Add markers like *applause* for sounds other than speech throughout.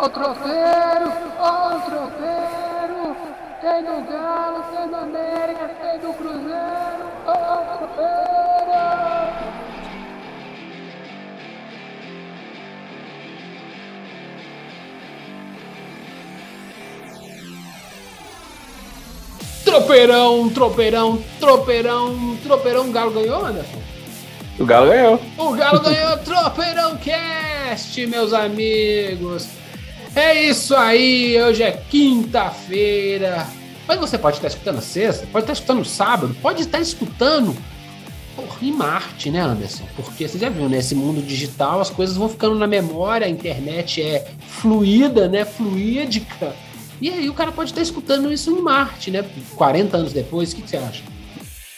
Ó o tropeiro, ó o tropeiro. Tem do Galo, tem do América, tem do Cruzeiro. Ó o tropeiro. Tropeirão, tropeirão, tropeirão, tropeirão. O Galo ganhou, Anderson? O Galo ganhou. O Galo ganhou *laughs* Tropeirão Cast, meus amigos. É isso aí, hoje é quinta-feira. Mas você pode estar escutando sexta, pode estar escutando sábado, pode estar escutando porra, em Marte, né, Anderson? Porque você já viu, né? Mundo digital, as coisas vão ficando na memória, a internet é fluida, né? Fluídica. E aí o cara pode estar escutando isso em Marte, né? 40 anos depois, o que, que você acha?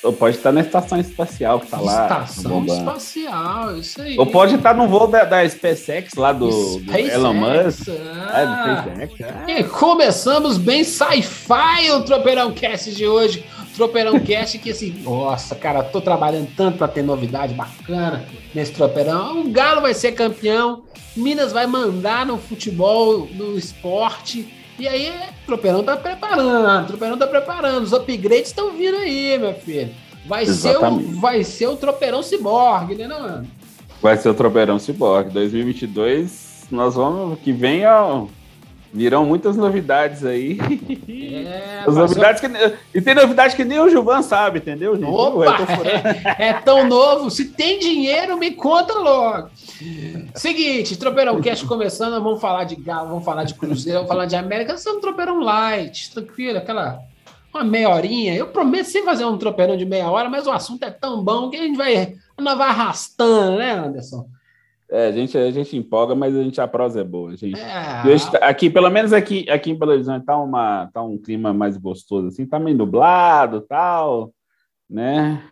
Ou pode estar na estação espacial que tá lá. Estação espacial, isso aí. Ou pode estar no voo da, da SpaceX lá do, do Elon Musk. Ah. É, do SpaceX. É. E começamos bem sci-fi o Tropeirão Cast de hoje. Tropeirão *laughs* Cast que assim, nossa, cara, tô trabalhando tanto para ter novidade bacana nesse Tropeirão. O Galo vai ser campeão, Minas vai mandar no futebol, no esporte. E aí, o Tropeirão tá preparando, o Tropeirão tá preparando, os upgrades estão vindo aí, meu filho. Vai ser, o, vai ser o Tropeirão Ciborgue, né, não, mano? Vai ser o Tropeirão Ciborgue. 2022, nós vamos, que vem, ó, Virão muitas novidades aí. É, As novidades que, e tem novidade que nem o Gilvan sabe, entendeu, gente? Opa, é, *laughs* é, tão novo. Se tem dinheiro, me conta logo. Seguinte, Tropeirão Cast começando, vamos falar de Galo, vamos falar de Cruzeiro, vamos falar de América. Nós um Tropeirão Light, tranquilo, aquela uma meia horinha. Eu prometo sem fazer um tropeirão de meia hora, mas o assunto é tão bom que a gente vai, nós vai arrastando, né, Anderson? É, a gente, a gente empolga, mas a gente a prosa é boa. Gente. É. Hoje, tá, aqui, pelo menos aqui, aqui em Belo Horizonte, tá, uma, tá um clima mais gostoso, assim, tá meio nublado tal, né?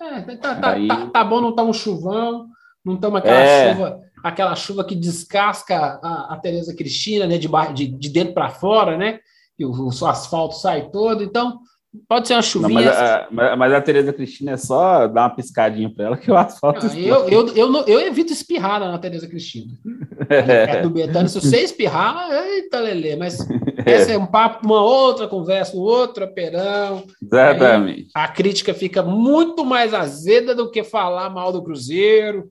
É, tá, tá, Aí... tá, tá, bom, não tá um chuvão, não estamos aquela é. chuva, aquela chuva que descasca a, a Tereza Cristina, né, de, de, de dentro para fora, né? E o, o asfalto sai todo, então Pode ser uma chuvinha. Não, mas, a, mas, mas, a, Tereza Cristina é só dar uma piscadinha para ela que o asfalto. Não, eu, eu, eu, eu, eu, evito espirrar na Tereza Cristina. *laughs* É do Betânia, se você espirrar, eita, Lelê, mas *laughs* é. essa é um papo, uma outra conversa, um outro perão. Exatamente. a crítica fica muito mais azeda do que falar mal do Cruzeiro.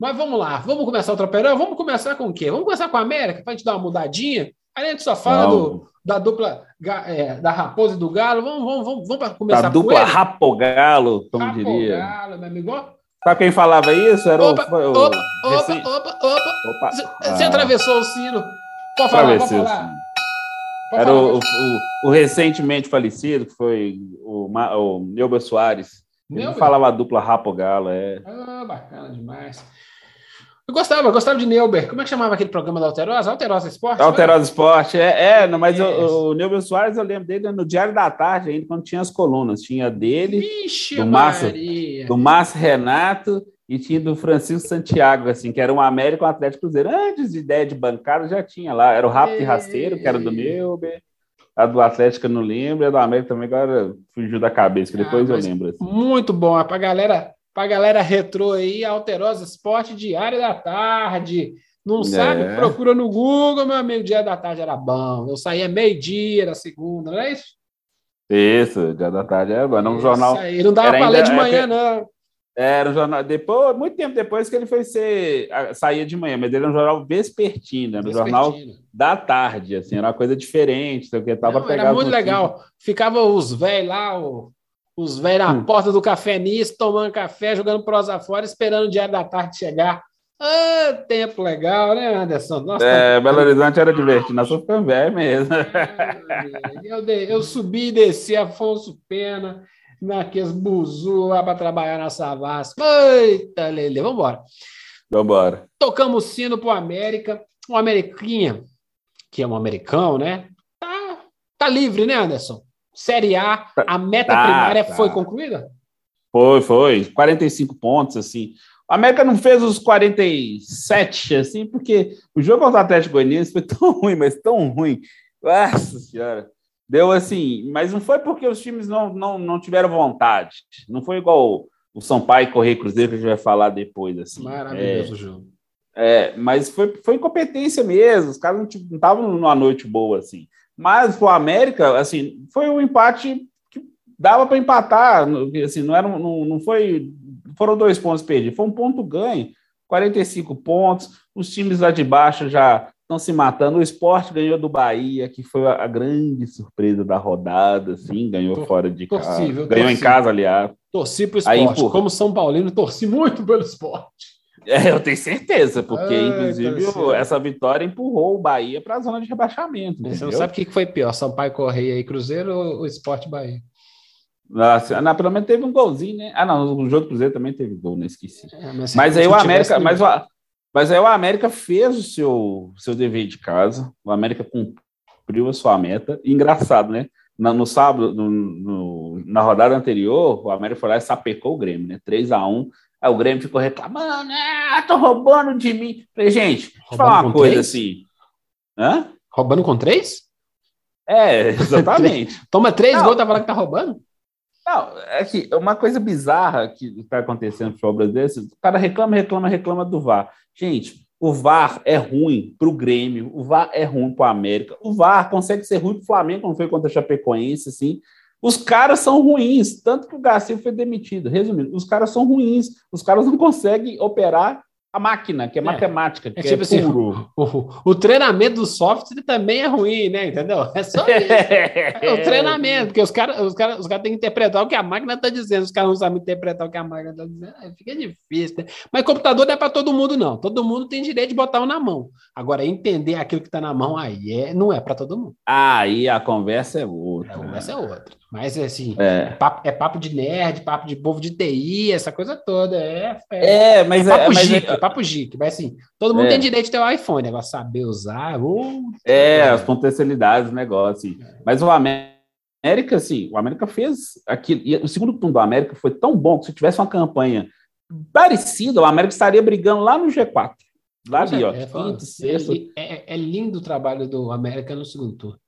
Mas vamos lá, vamos começar o tropeirão? Vamos começar com o quê? Vamos começar com a América, para a gente dar uma mudadinha. Aí a gente só fala do, da dupla é, da Raposa e do Galo. Vamos, vamos, vamos, vamos começar da dupla com Rapogalo, como Rapo diria. Galo, meu amigo. Sabe quem falava isso? Era opa, o, o, opa, opa, opa, opa, opa. Você ah. atravessou o sino. Pode falar, pode falar. Pode Era falar, o, o, o, recentemente falecido, que foi o, o Neuber Soares. Ele falava a dupla Rapogalo, é. Ah, bacana demais. Eu gostava, eu gostava de Neuber. Como é que chamava aquele programa da Alterosa? Alterosa Esporte? Alterosa Esporte, é, é não, mas é. o, o Neuber Soares, eu lembro dele no Diário da Tarde, ainda quando tinha as colunas. Tinha dele, Vixe, do Márcio, do Márcio Renato e tinha do Francisco Santiago, assim, que era um América e um Atlético Cruzeiro. Antes de ideia de bancada, já tinha lá. Era o Rápido e Rasteiro, que era do Neuber. A do Atlético eu não lembro, a do América também agora fugiu da cabeça, que depois ah, eu lembro. Assim. Muito bom, para galera para galera retrô aí, Alterosa Esporte Diário da Tarde. Não é. sabe? Procura no Google, meu amigo. Dia da tarde era bom. Eu saía meio-dia da segunda, não é isso? Isso, dia da tarde era bom. Não, um jornal. Aí. Não dava para ler de manhã, não. Era um jornal. Depois, muito tempo depois que ele foi ser. saía de manhã, mas ele era um jornal vespertino, era um jornal da tarde, assim, era uma coisa diferente. Que tava não, era muito legal. Ficava os velhos lá, o os velhos na hum. porta do café nisso, tomando café, jogando prosa fora, esperando o diário da tarde chegar. Ah, tempo legal, né, Anderson? Nossa, é, tá... Belo Horizonte era divertido, nós ficamos velho mesmo. eu, eu subi e desci Afonso Pena, naqueles buzu lá para trabalhar na Savassi. Eita, Lele, vamos embora. Vamos embora. Tocamos sino pro América, o Ameriquinha, que é um americano, né? Tá, tá livre, né, Anderson? Série A, tá, a meta tá, primária tá. foi concluída? Foi, foi. 45 pontos, assim. A América não fez os 47, assim, porque o jogo contra o Atlético Goianiense foi *laughs* tão ruim, mas tão ruim. Nossa Senhora. Deu assim, mas não foi porque os times não, não, não tiveram vontade. Não foi igual o São Paulo e Correio Cruzeiro, que a gente vai falar depois. Assim. Maravilhoso é, jogo. É, mas foi, foi incompetência mesmo, os caras não estavam numa noite boa, assim. Mas o América, assim, foi um empate que dava para empatar, assim, não, era, não, não foi. Foram dois pontos perdidos, foi um ponto ganho, 45 pontos. Os times lá de baixo já estão se matando. O esporte ganhou do Bahia, que foi a, grande surpresa da rodada, assim, ganhou Tor fora de casa. Ganhou torci. em casa, aliás. Torci para o esporte. Aí, Como São Paulino, torci muito pelo esporte. É, eu tenho certeza, porque Ai, inclusive essa vitória empurrou o Bahia para a zona de rebaixamento. Você entendeu? não sabe o que foi pior, Sampaio Correia e Cruzeiro ou o Esporte Bahia? Nossa, não, pelo menos teve um golzinho, né? Ah, não, o jogo do Cruzeiro também teve gol, não esqueci. É, mas, mas aí o América, mas, o, mas aí o América fez o seu, seu dever de casa, o América cumpriu a sua meta. engraçado, né? No, no sábado, no, no, na rodada anterior, o América foi lá e sapecou o Grêmio, né? 3 a 1 Aí o Grêmio ficou reclamando, ah, tô roubando de mim. Falei, gente, deixa eu falar uma coisa três? assim. Hã? Roubando com três? É, exatamente. *laughs* Toma três gols, tá falando que tá roubando? Não, é que uma coisa bizarra que está acontecendo brasileiro, é o cara reclama, reclama, reclama do VAR. Gente, o VAR é ruim para o Grêmio, o VAR é ruim para o América, o VAR consegue ser ruim para o Flamengo, como foi contra a Chapecoense, assim, os caras são ruins, tanto que o Garcia foi demitido. Resumindo, os caras são ruins, os caras não conseguem operar a máquina, que é, é matemática, que é, tipo é assim, o, o, o, treinamento do software também é ruim, né? Entendeu? É só isso. *laughs* é o treinamento, porque os caras os cara, os cara têm que interpretar o que a máquina está dizendo, os caras não sabem interpretar o que a máquina está dizendo, aí fica difícil. Né? Mas computador não é para todo mundo, não. Todo mundo tem direito de botar um na mão. Agora, entender aquilo que está na mão aí é, não é para todo mundo. Aí a conversa é outra. A conversa é outra. Mas assim, é. É, papo, é papo de nerd, papo de povo de TI, essa coisa toda. É, é, é mas é papo é, geek, é, papo geek. Mas assim, todo mundo é. tem direito de ter o um iPhone, agora saber usar. É, as potencialidades do negócio. Assim. Mas o América, assim, o América fez aquilo. E o segundo turno do América foi tão bom que se tivesse uma campanha parecida, o América estaria brigando lá no G4. Lá ali, ó. Quinto, sexto. É, lindo o trabalho do América no segundo turno.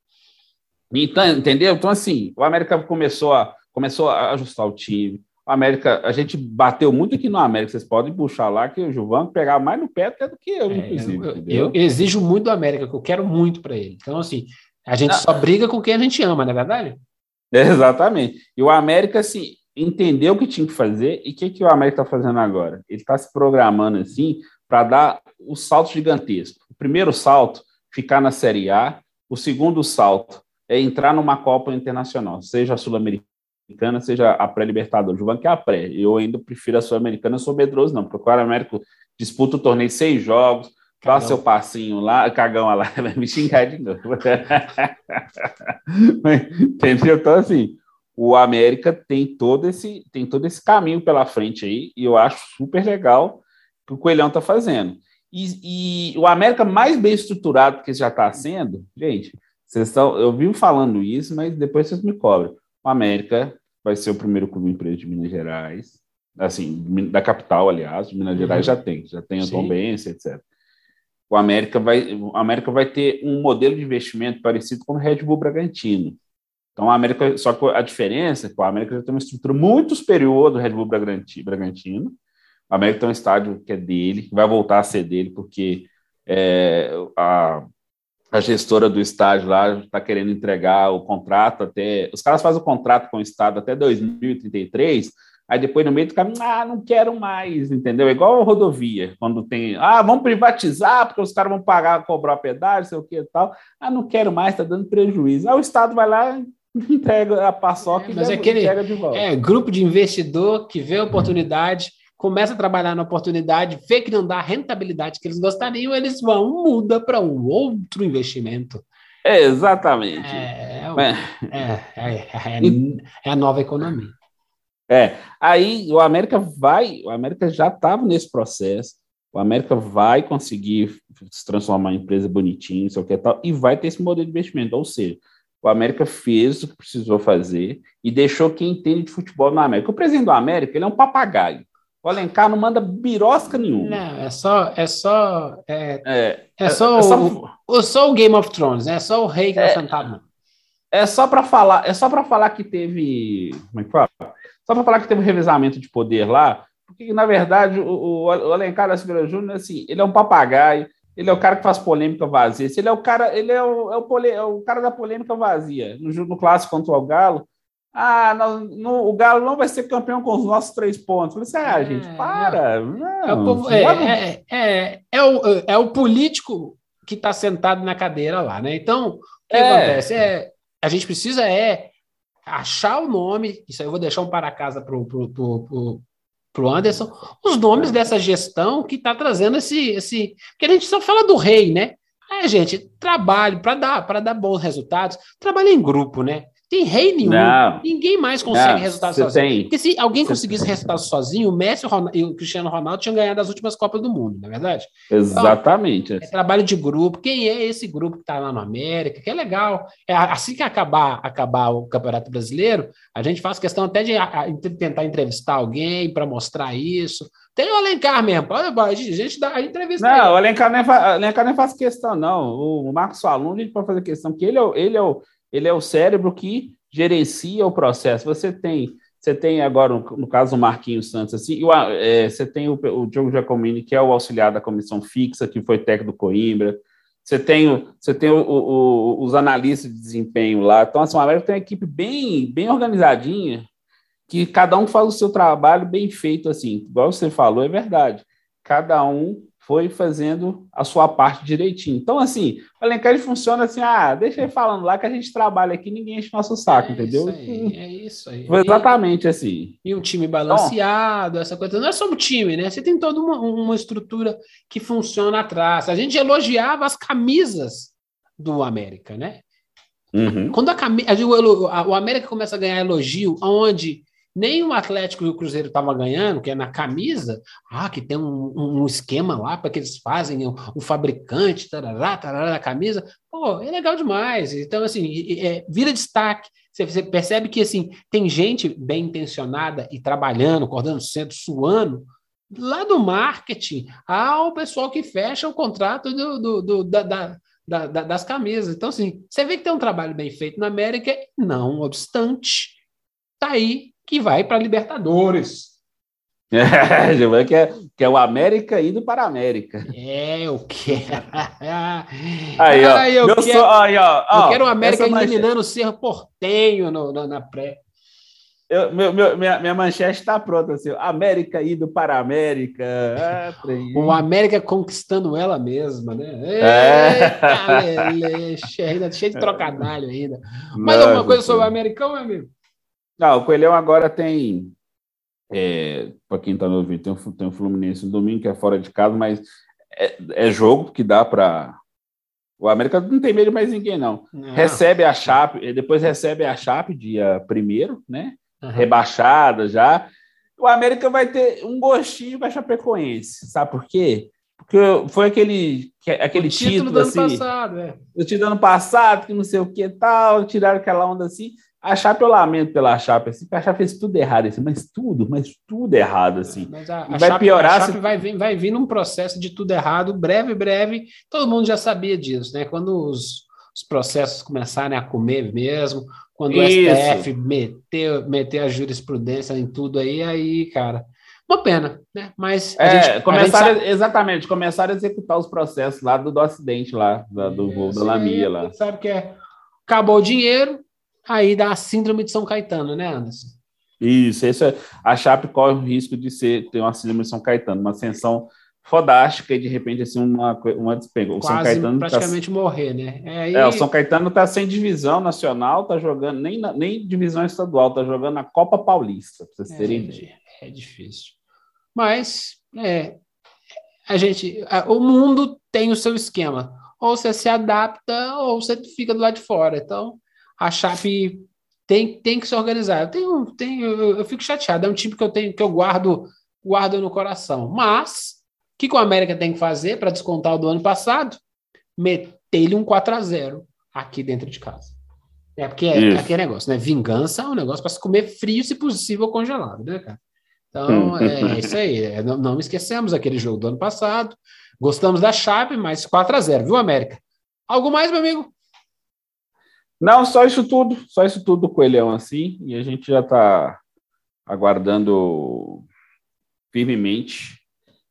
Então, entendeu? Então, assim, o América começou a, começou a ajustar o time. O América, a gente bateu muito aqui no América. Vocês podem puxar lá que o Gilvan pegar mais no pé até do que eu, é, inclusive. Eu, eu, exijo muito do América, que eu quero muito para ele. Então, assim, a gente só briga com quem a gente ama, não é verdade? É, *laughs* exatamente. E o América, assim, entendeu o que tinha que fazer e o que, que o América está fazendo agora? Ele está se programando, assim, para dar o salto gigantesco. O primeiro salto, ficar na Série A. O segundo salto, é entrar numa Copa Internacional, seja a Sul-Americana, seja a pré-Libertadores. Juvan que é a pré. Eu ainda prefiro a Sul-Americana, eu sou medroso, não, porque o Américo disputa o torneio seis jogos, dá seu passinho lá, cagão lá, *laughs* vai me xingar de novo. *laughs* Entendeu? Então, assim, o América tem todo esse tem todo esse caminho pela frente aí, e eu acho super legal o que o Coelhão está fazendo. E, e, o América mais bem estruturado que já está sendo, gente, vocês estão, eu vivo falando isso, mas depois vocês me cobram. O América vai ser o primeiro clube empresa de Minas Gerais, assim, da capital, aliás, Minas Gerais uhum. já tem, já tem a Tombense, etc. O América vai, o América vai ter um modelo de investimento parecido com o Red Bull Bragantino. Então, a América, só que a diferença é que o América já tem uma estrutura muito superior do Red Bull Bragantino. O América tem um estádio que é dele, vai voltar a ser dele, porque é, a, a gestora do estádio lá está querendo entregar o contrato até. Os caras fazem o contrato com o Estado até 2033, aí depois no meio do caminho, ah, não quero mais, entendeu? É igual a rodovia, quando tem, ah, vamos privatizar, porque os caras vão pagar, cobrar pedágio, sei o que e tal. Ah, não quero mais, está dando prejuízo. Aí o Estado vai lá entrega a paçoca é, mas e é aquele, entrega de volta. É, grupo de investidor que vê a oportunidade começa a trabalhar na oportunidade, vê que não dá a rentabilidade que eles gostariam, eles vão, muda para um outro investimento. É, exatamente. É, é, é, é, a nova economia. É, aí o América vai, o América já estava nesse processo, o América vai conseguir se transformar em empresa bonitinha, sei o que tal, e vai ter esse modelo de investimento, ou seja, o América fez o que precisou fazer e deixou quem entende de futebol na América. O presidente do América, ele é um papagaio. O Alencar não manda birosca nenhuma. Não, é só. É só. É, é, é só, é, só o, o, só o Game of Thrones, né? É só o rei que tá é, sentado. É só para falar, é só para falar que teve. Como é que fala? Só para falar que teve um revezamento de poder lá, Porque, na verdade, o, o Alencar da Silveira Júnior, assim, ele é um papagaio, ele é o cara que faz polêmica vazia. Ele é o cara, ele é o, é o, pole, é o cara da polêmica vazia. No, no clássico contra o Galo, ah, o Galo não vai ser campeão com os nossos três pontos. Eu falei assim, ah, é, gente, para. Não, é, o povo, é, é, o, é o político que está sentado na cadeira lá, né? Então, o que acontece? É, a gente precisa é achar o nome, isso aí eu vou deixar um para casa pro, pro, pro, pro, pro Anderson, os nomes dessa gestão que está trazendo esse, esse. Porque a gente só fala do rei, né? É, gente, trabalho para dar, para dar bons resultados, trabalho em grupo, né? Tem rei nenhum. Não. Ninguém mais consegue não, resultados sozinho. Tem. Porque se alguém conseguisse resultados sozinho, o Messi e o Cristiano Ronaldo tinham ganhado as últimas Copas do Mundo, não é verdade? Exatamente. Então, é trabalho de grupo. Quem é esse grupo que está lá no América? Que é legal. É, assim que acabar, acabar o Campeonato Brasileiro, a gente faz questão até de a, a, tentar entrevistar alguém para mostrar isso. Tem o Alencar mesmo. A gente dá a entrevista. Não, o Alencar nem, fa, Alencar nem faz questão, não. O, Marcos Falun, a gente pode fazer questão, que ele é, ele é o ele é o cérebro que gerencia o processo. Você tem, você tem agora, no caso, o Marquinhos Santos, assim, o, é, você tem o, o Diogo Giacomini, que é o auxiliar da comissão fixa, que foi técnico do Coimbra. Você tem, você tem o, o, os analistas de desempenho lá. Então, assim, o América tem uma equipe bem, bem organizadinha, que cada um faz o seu trabalho bem feito, assim. Igual você falou, é verdade. Cada um foi fazendo a sua parte direitinho. Então, assim, o Alencar funciona assim, ah, deixa ele falando lá que a gente trabalha aqui, ninguém enche nosso saco, é entendeu? Isso aí, é isso aí. Foi exatamente assim. E um time balanceado, essa coisa. Não é só um time, né? Você tem toda uma, uma estrutura que funciona atrás. A gente elogiava as camisas do América, né? Uhum. Quando a camisa, o América começa a ganhar elogio, onde nem o Atlético e o Cruzeiro estavam ganhando, que é na camisa, ah, que tem um, um esquema lá para que eles fazem, o, o fabricante, tarará, tarará, da camisa. Pô, é legal demais. Então, assim, é, vira destaque. Você, você, percebe que, assim, tem gente bem intencionada e trabalhando, acordando cedo, suando, lá do marketing, ao pessoal que fecha o contrato do, do, do da da, da, das camisas. Então, assim, você vê que tem um trabalho bem feito na América, não obstante, tá aí que vai para Libertadores. *laughs* É, Giovanni que é, que é o América indo para a América. É, eu quero. *laughs* aí, ó, eu, quero, aí, ó, ó, eu quero o América eliminando o Cerro Portenho no, no, na pré. Eu, meu, meu, minha, minha manchete está pronta, assim, América indo para a América. Ah, o América conquistando ela mesma, né? É. Eita, ainda *laughs* cheio de trocadilho ainda. Mais alguma coisa sobre o Americão, meu amigo? Não, o Coelhão agora tem. É, para quem está no ouvindo, tem um, tem um Fluminense no domingo, que é fora de casa, mas é, é jogo que dá para. O América não tem medo mais ninguém, não. não. Recebe a Chape, depois recebe a Chape dia primeiro, né? Uhum. Rebaixada já. O América vai ter um gostinho para Chapecoense. Sabe por quê? Porque foi aquele, aquele o título, título do assim, ano passado, é. O título do ano passado, que não sei o que tal, tiraram aquela onda assim. A Chape eu lamento pela Chape, assim, porque a Chape fez tudo errado, assim, mas tudo, mas tudo errado, assim. Mas a, a vai Chape, piorar. A Chape se... vai, vir, vai vir num processo de tudo errado, breve, breve. Todo mundo já sabia disso, né? Quando os, os processos começarem a comer mesmo, quando Isso. o STF meter, meter a jurisprudência em tudo aí, aí, cara. Uma pena, né? Mas é, gente, começaram, sabe... exatamente, começaram a executar os processos lá do, do acidente lá, do, do voo da Lamia lá. Sabe que é acabou o dinheiro, aí dá a síndrome de São Caetano, né, Anderson? Isso, isso é, a Chape corre o risco de ser, ter uma síndrome de São Caetano, uma ascensão fodástica e de repente assim uma, uma despega. O Quase São Caetano tá praticamente tá, morrer, né? É, aí... é, o São Caetano está sem divisão nacional, tá jogando nem, nem divisão estadual, tá jogando na Copa Paulista, para vocês é, terem ideia. É difícil. Mas é, a gente, a, o mundo tem o seu esquema. Ou você se adapta ou você fica do lado de fora. Então, a Chape tem, tem que se organizar. Eu tenho, tenho eu, eu, fico chateado, é um time que eu tenho que eu guardo, guardo no coração. Mas o que, que o América tem que fazer para descontar o do ano passado? Meter-lhe um 4 a 0 aqui dentro de casa. É porque é, é aquele negócio, né? Vingança é um negócio para se comer frio, se possível, congelado, né, cara? Então, é isso aí. É, não, não esquecemos aquele jogo do ano passado. Gostamos da Chape, mas 4 a 0 viu, América? Algo mais, meu amigo? Não, só isso tudo, só isso tudo do Coelhão assim, e a gente já está aguardando firmemente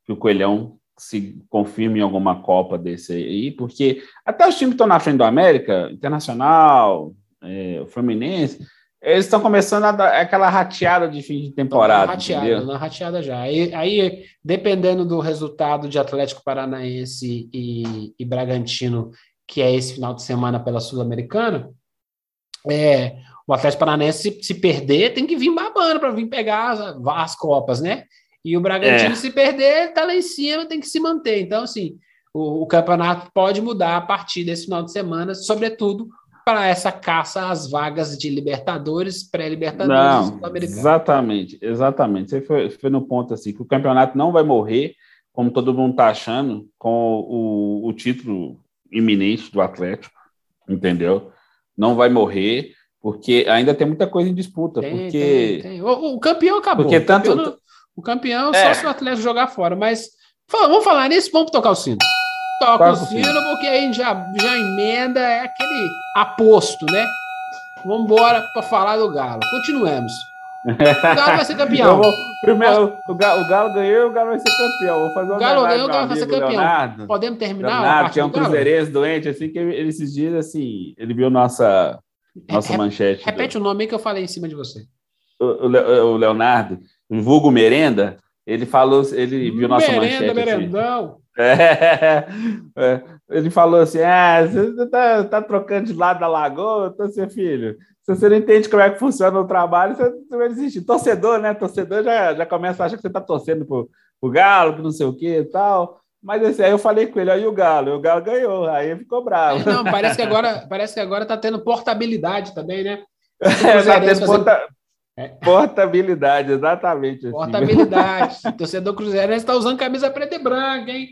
que o Coelhão se confirme em alguma Copa desse aí, porque até os times que estão na frente do América, Internacional, é, o Fluminense, eles estão começando a dar aquela rateada de fim de temporada. rateada, na rateada já. Aí, aí, dependendo do resultado de Atlético Paranaense e, e Bragantino, que é esse final de semana pela Sul-Americana, é, o Atlético Paranaense, se, se, perder, tem que vir babando para vir pegar as, as Copas, né? E o Bragantino, é. se perder, tá lá em cima, tem que se manter. Então, assim, o, o campeonato pode mudar a partir desse final de semana, sobretudo para essa caça às vagas de Libertadores, pré-Libertadores Não, Exatamente, exatamente. Você foi, foi no ponto assim, que o campeonato não vai morrer, como todo mundo está achando, com o, o título iminente do Atlético, entendeu? Não vai morrer, porque ainda tem muita coisa em disputa. Tem, porque... Tem, tem. O, o, campeão acabou. Porque tanto... O campeão, o campeão é. só se o Atlético jogar fora, mas vamos falar nisso, vamos tocar o sino. Toca o sino, porque aí já, já emenda, é aquele aposto, né? Vamos embora para falar do Galo. Continuemos. O Galo vai ser campeão. *laughs* Vou, primeiro, o Galo, o Galo ganhou e o Galo vai ser campeão. Vou fazer o Galo ganhou, o Galo vai ser campeão. Leonardo, Podemos terminar? Leonardo, que é um cruzeirense doente, assim, que ele, esses dias, assim, ele viu nossa, nossa Re manchete. Repete do... o nome que eu falei em cima de você. O, o, Leonardo, o vulgo merenda, ele falou, ele viu nossa merenda, manchete. Merenda, assim. merendão. Assim. *laughs* É, é, ele falou assim: ah, você tá, tá, trocando de lado da lagoa, então, seu filho. Se você não entende como é que funciona o trabalho, você, você vai desistir. Torcedor, né? Torcedor já, já começa a achar que você tá torcendo pro, pro Galo, que não sei o que e tal. Mas esse aí eu falei com ele, aí o Galo, e o Galo ganhou, aí ele ficou bravo. É, não, *laughs* parece que agora, parece que agora tá tendo portabilidade também, né? É, tá tendo porta... É. Portabilidade, exatamente. Assim. Portabilidade. Torcedor Cruzeirense está usando camisa preta e branca, hein?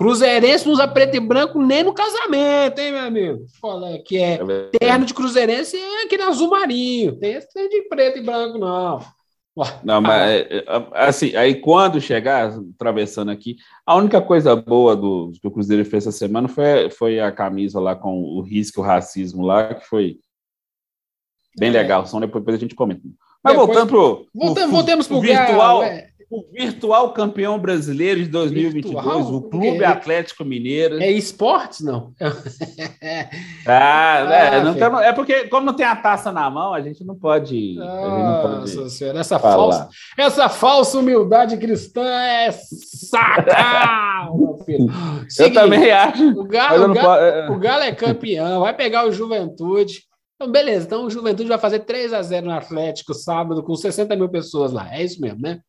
Cruzeirense não usa preto e branco nem no casamento, hein, meu amigo? Fala que é, é terno de cruzeirense é aquele azul marinho. Tem esse de preto e branco, não. Não, mas é, é, assim, aí quando chegar, atravessando aqui, a única coisa boa do, do Cruzeiro fez essa semana foi, foi a camisa lá com o risco, o racismo lá, que foi bem legal. Só depois, depois a gente comenta. Mas depois, voltando pro, voltamos, voltemos pro virtual. Galo, o virtual campeão brasileiro de 2022, virtual? o Clube é, Atlético Mineiro. É esportes, não? *laughs* ah, é, ah, não tem, é porque, como não tem a taça na mão, a gente não pode. Nossa senhora, essa falsa, essa falsa humildade cristã é sacal, meu filho. *laughs* Seguinte, eu também acho. O Galo, o Galo, é. o Galo é campeão, vai pegar o Juventude. Então, beleza, então o Juventude vai fazer 3 a 0 no Atlético sábado com 60 mil pessoas lá. É isso mesmo, né?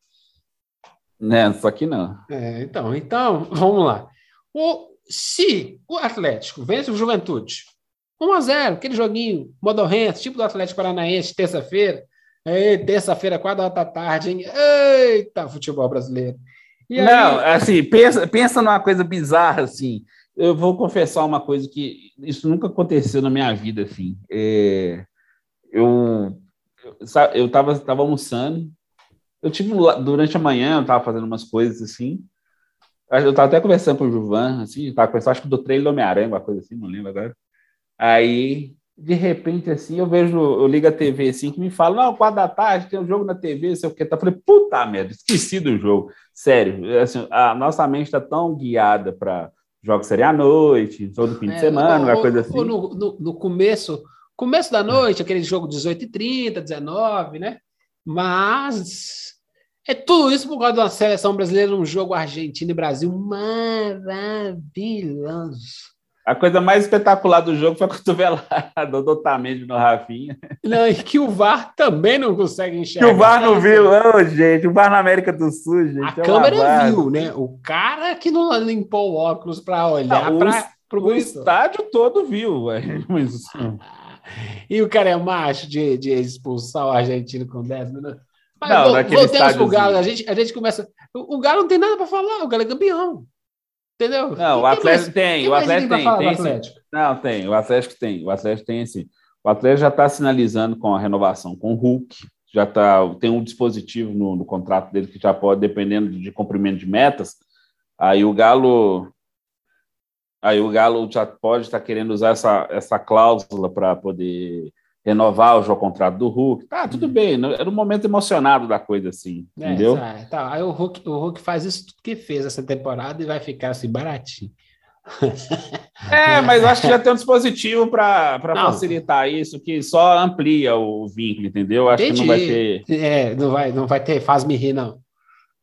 Né, só que não. É, então, então, vamos lá. O, se o Atlético vence o Juventude 1 a 0 aquele joguinho modorrento, tipo do Atlético Paranaense, terça-feira. Terça-feira, quatro horas da tarde, hein? Eita, futebol brasileiro. E não, aí... assim, pensa, pensa numa coisa bizarra, assim. Eu vou confessar uma coisa que isso nunca aconteceu na minha vida, assim. É, eu eu estava tava almoçando, eu tive durante a manhã, eu estava fazendo umas coisas assim. Eu estava até conversando com o Juvan, assim, estava conversando, acho que do trailer do Homem-Aranha, uma coisa assim, não lembro agora. Aí, de repente, assim, eu vejo, eu ligo a TV assim, que me fala, não, quatro da tarde, tem um jogo na TV, sei o que. Tá. Eu falei, puta merda, esqueci do jogo. Sério, assim, a nossa mente está tão guiada para jogos seria à noite, todo fim de é, semana, uma coisa assim. No, no, no, começo, começo da noite, aquele jogo 18h30, 19 né? Mas é tudo isso por causa da seleção brasileira num jogo Argentina e Brasil maravilhoso. A coisa mais espetacular do jogo foi a cotovelada *laughs* do Otamendi no Rafinha. Não, e que o VAR também não consegue enxergar. Que o VAR não viu, gente. O VAR na América do Sul, gente. A é câmera viu, né? O cara que não limpou o óculos para olhar para o O estádio todo viu, *laughs* Mas... E o cara é macho de, de expulsar o argentino com 10 minutos. Mas não, naquele voltemos pro Galo. A gente, a gente começa. O, o Galo não tem nada para falar, o Galo é campeão. Entendeu? Não, o Atlético tem, o Atlético tem. tem Atlético? Não, tem, o Atlético tem, o Atlético tem sim. O Atlético já está sinalizando com a renovação com o Hulk, já tá, tem um dispositivo no, no, contrato dele que já pode, dependendo de cumprimento de metas, aí o Galo aí o Galo já pode estar tá querendo usar essa, essa cláusula para poder renovar o jogo contrato do Hulk. Tá, tudo uhum. bem, era um momento emocionado da coisa, assim, é, entendeu? Tá, tá. Aí o Hulk, o Hulk faz isso tudo que fez essa temporada e vai ficar assim baratinho. *laughs* É, mas acho que já tem um dispositivo para facilitar isso, que só amplia o vínculo, entendeu? Acho Entendi. que não vai ter. É, não vai, não vai ter faz-me rir, não.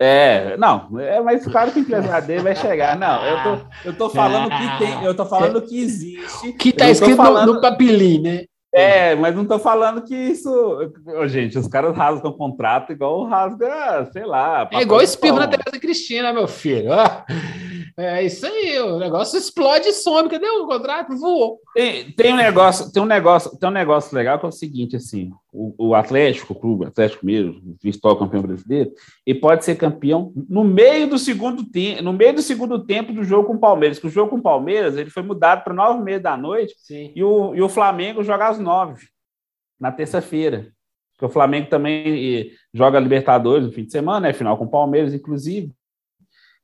É, não, é, mas claro que o empresário dele vai chegar. Não, eu tô, eu tô falando que tem, eu tô falando que existe. Que tá escrito falando... no, no papelinho, né? É, mas não tô falando que isso. Gente, os caras rasgam o contrato igual rasga, sei lá. É igual espirro na Teresa Cristina, meu filho. É isso aí, o negócio explode e some. Cadê o contrato? Voou. Tem, tem, um negócio, tem um negócio, tem um negócio legal que é o seguinte: assim, o, o Atlético, o clube Atlético mesmo, virtual campeão brasileiro, e pode ser campeão no meio do segundo tempo, no meio do segundo tempo do jogo com o Palmeiras. Que o jogo com o Palmeiras ele foi mudado para nove e meia da noite e o, e o Flamengo joga às nove na terça-feira. Porque o Flamengo também joga Libertadores no fim de semana, é final com o Palmeiras, inclusive.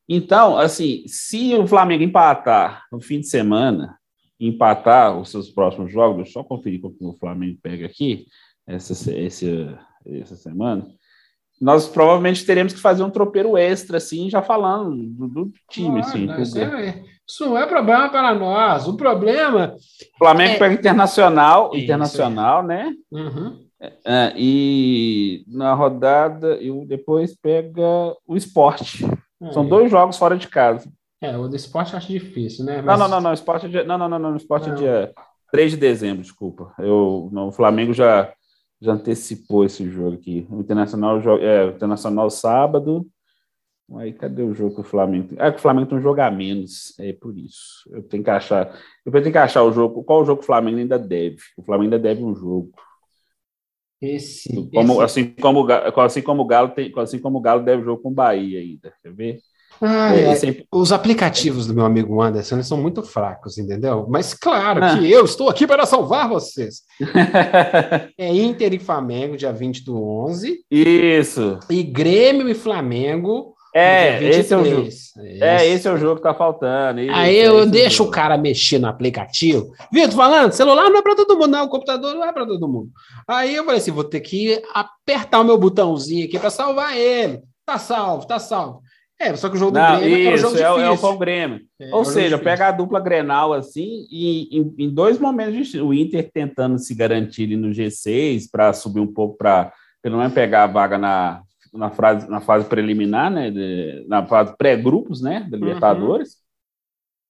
Então, assim, se o Flamengo empatar no fim de semana, empatar os seus próximos jogos, deixa eu só conferir como o Flamengo pega aqui, essa, essa, essa semana, nós provavelmente teremos que fazer um tropeiro extra, assim, já falando do, do time. Ah, assim, isso, é, isso não é problema para nós. O problema. O Flamengo é... pega internacional, isso, internacional, é. né? Uhum. É, e na rodada, e depois pega o esporte. São é. dois jogos fora de casa. É, o do esporte eu acho difícil, né? Mas... Não, não, não, não. Esporte é dia... Não, não, não, não. Esporte não. é dia 3 de dezembro, desculpa. Eu, não, o Flamengo já, já antecipou esse jogo aqui. O Internacional, é, o Internacional sábado. Aí, cadê o jogo que o Flamengo É que o Flamengo tem um jogo a menos, é por isso. Eu tenho que achar. Eu tenho que achar o jogo. Qual o jogo que o Flamengo ainda deve? O Flamengo ainda deve um jogo. Esse, como, esse... Assim, como, assim como o Galo tem, assim como o Galo deve jogo com o Bahia ainda, quer ver? Ah, é, é. Sempre... Os aplicativos do meu amigo Anderson são muito fracos, entendeu? Mas claro ah. que eu estou aqui para salvar vocês. *laughs* é Inter e Flamengo, dia 20 do 11. Isso. E Grêmio e Flamengo, é, esse é o jogo. É, esse é o jogo que tá faltando. Isso, Aí eu é deixo o, o cara mexer no aplicativo. Viu, tô falando, celular não é para todo mundo, não, o computador não é para todo mundo. Aí eu falei assim, vou ter que apertar o meu botãozinho aqui para salvar ele. Tá salvo, tá salvo. É, só que o jogo do não, Grêmio isso, é um jogo difícil. É, é o Grêmio. É, Ou é seja, pega a dupla Grenal assim e em, em dois momentos o Inter tentando se garantir no G6 para subir um pouco para pelo menos pegar a vaga na na, fase, na fase preliminar, né, de, na fase pré-grupos, né, da uhum. Libertadores. Uhum.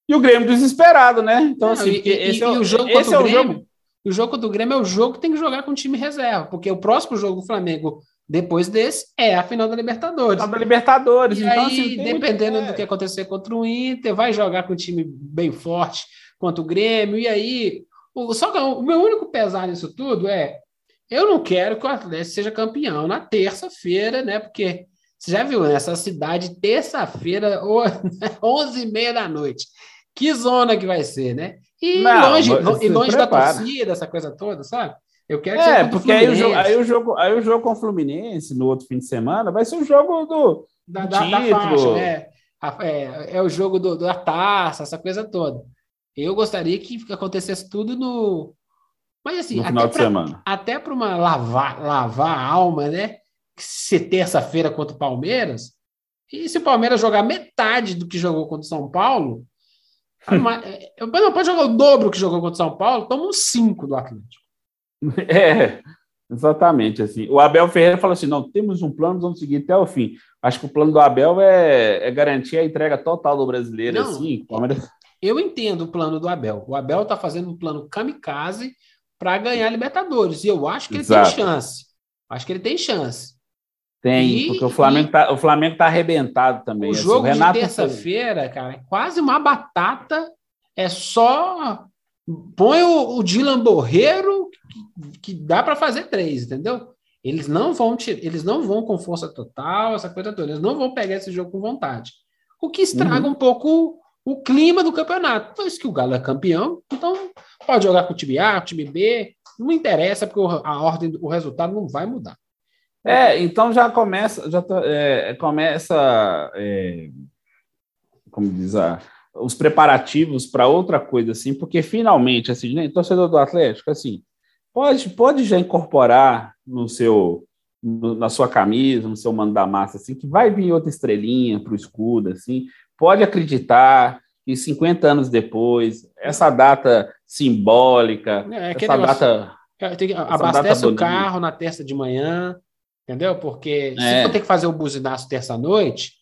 E o Grêmio desesperado, né? Então, Não, assim, e, esse, e, é, o, jogo esse é o Grêmio, jogo. O jogo do Grêmio é o jogo que tem que jogar com o time reserva, porque o próximo jogo do Flamengo depois desse é a final da Libertadores. Final da Libertadores. E então, aí, assim, dependendo muito... do que acontecer contra o Inter, vai jogar com um time bem forte contra o Grêmio. E aí, o, só que o meu único pesar nisso tudo é eu não quero que o Atlético seja campeão na terça-feira, né? Porque você já viu nessa né? cidade, terça-feira, *laughs* 11h30 da noite. Que zona que vai ser, né? E não, longe, e longe da torcida, essa coisa toda, sabe? Eu quero que É, porque aí o, jogo, aí, o jogo, aí o jogo com o Fluminense no outro fim de semana vai ser o jogo do, da, da, da faixa, né? É, é o jogo do, da taça, essa coisa toda. Eu gostaria que acontecesse tudo no, mas assim, no final de semana. até para uma lavar, lavar a alma, né? Se terça-feira contra o Palmeiras, e se o Palmeiras jogar metade do que jogou contra o São Paulo, *laughs* é, não pode jogar o dobro que jogou contra o São Paulo, toma uns cinco do Atlético. *laughs* É, exatamente assim. O Abel Ferreira falou assim: não, temos um plano, vamos seguir até o fim. Acho que o plano do Abel é, é garantir a entrega total do brasileiro. Não, assim, Palmeiras... Eu entendo o plano do Abel. O Abel está fazendo um plano kamikaze para ganhar Libertadores. E eu acho que ele Exato. tem chance. Acho que ele tem chance. Tem, e, porque o Flamengo, está o Flamengo tá arrebentado também. O assim, jogo o de terça-feira, cara, é quase uma batata. É só. Põe o, o Dylan Borreiro, que, que dá para fazer três, entendeu? Eles não vão eles não vão com força total, essa coisa toda. Eles não vão pegar esse jogo com vontade. O que estraga uhum. um pouco o clima do campeonato. Mas que o Galo é campeão, então pode jogar com o time A, o time B, não interessa, porque a ordem, o resultado não vai mudar. É, então já começa, já tá, é, começa, é, como diz a, os preparativos para outra coisa assim, porque finalmente, assim, né, torcedor do Atlético, assim, pode, pode já incorporar no seu no, na sua camisa, no seu mando da massa, assim, que vai vir outra estrelinha para o escudo, assim, pode acreditar que 50 anos depois, essa data simbólica, é, essa negócio, data. É, abastece data o carro na terça de manhã, entendeu? Porque é. se for ter que fazer o buzinaço terça-noite,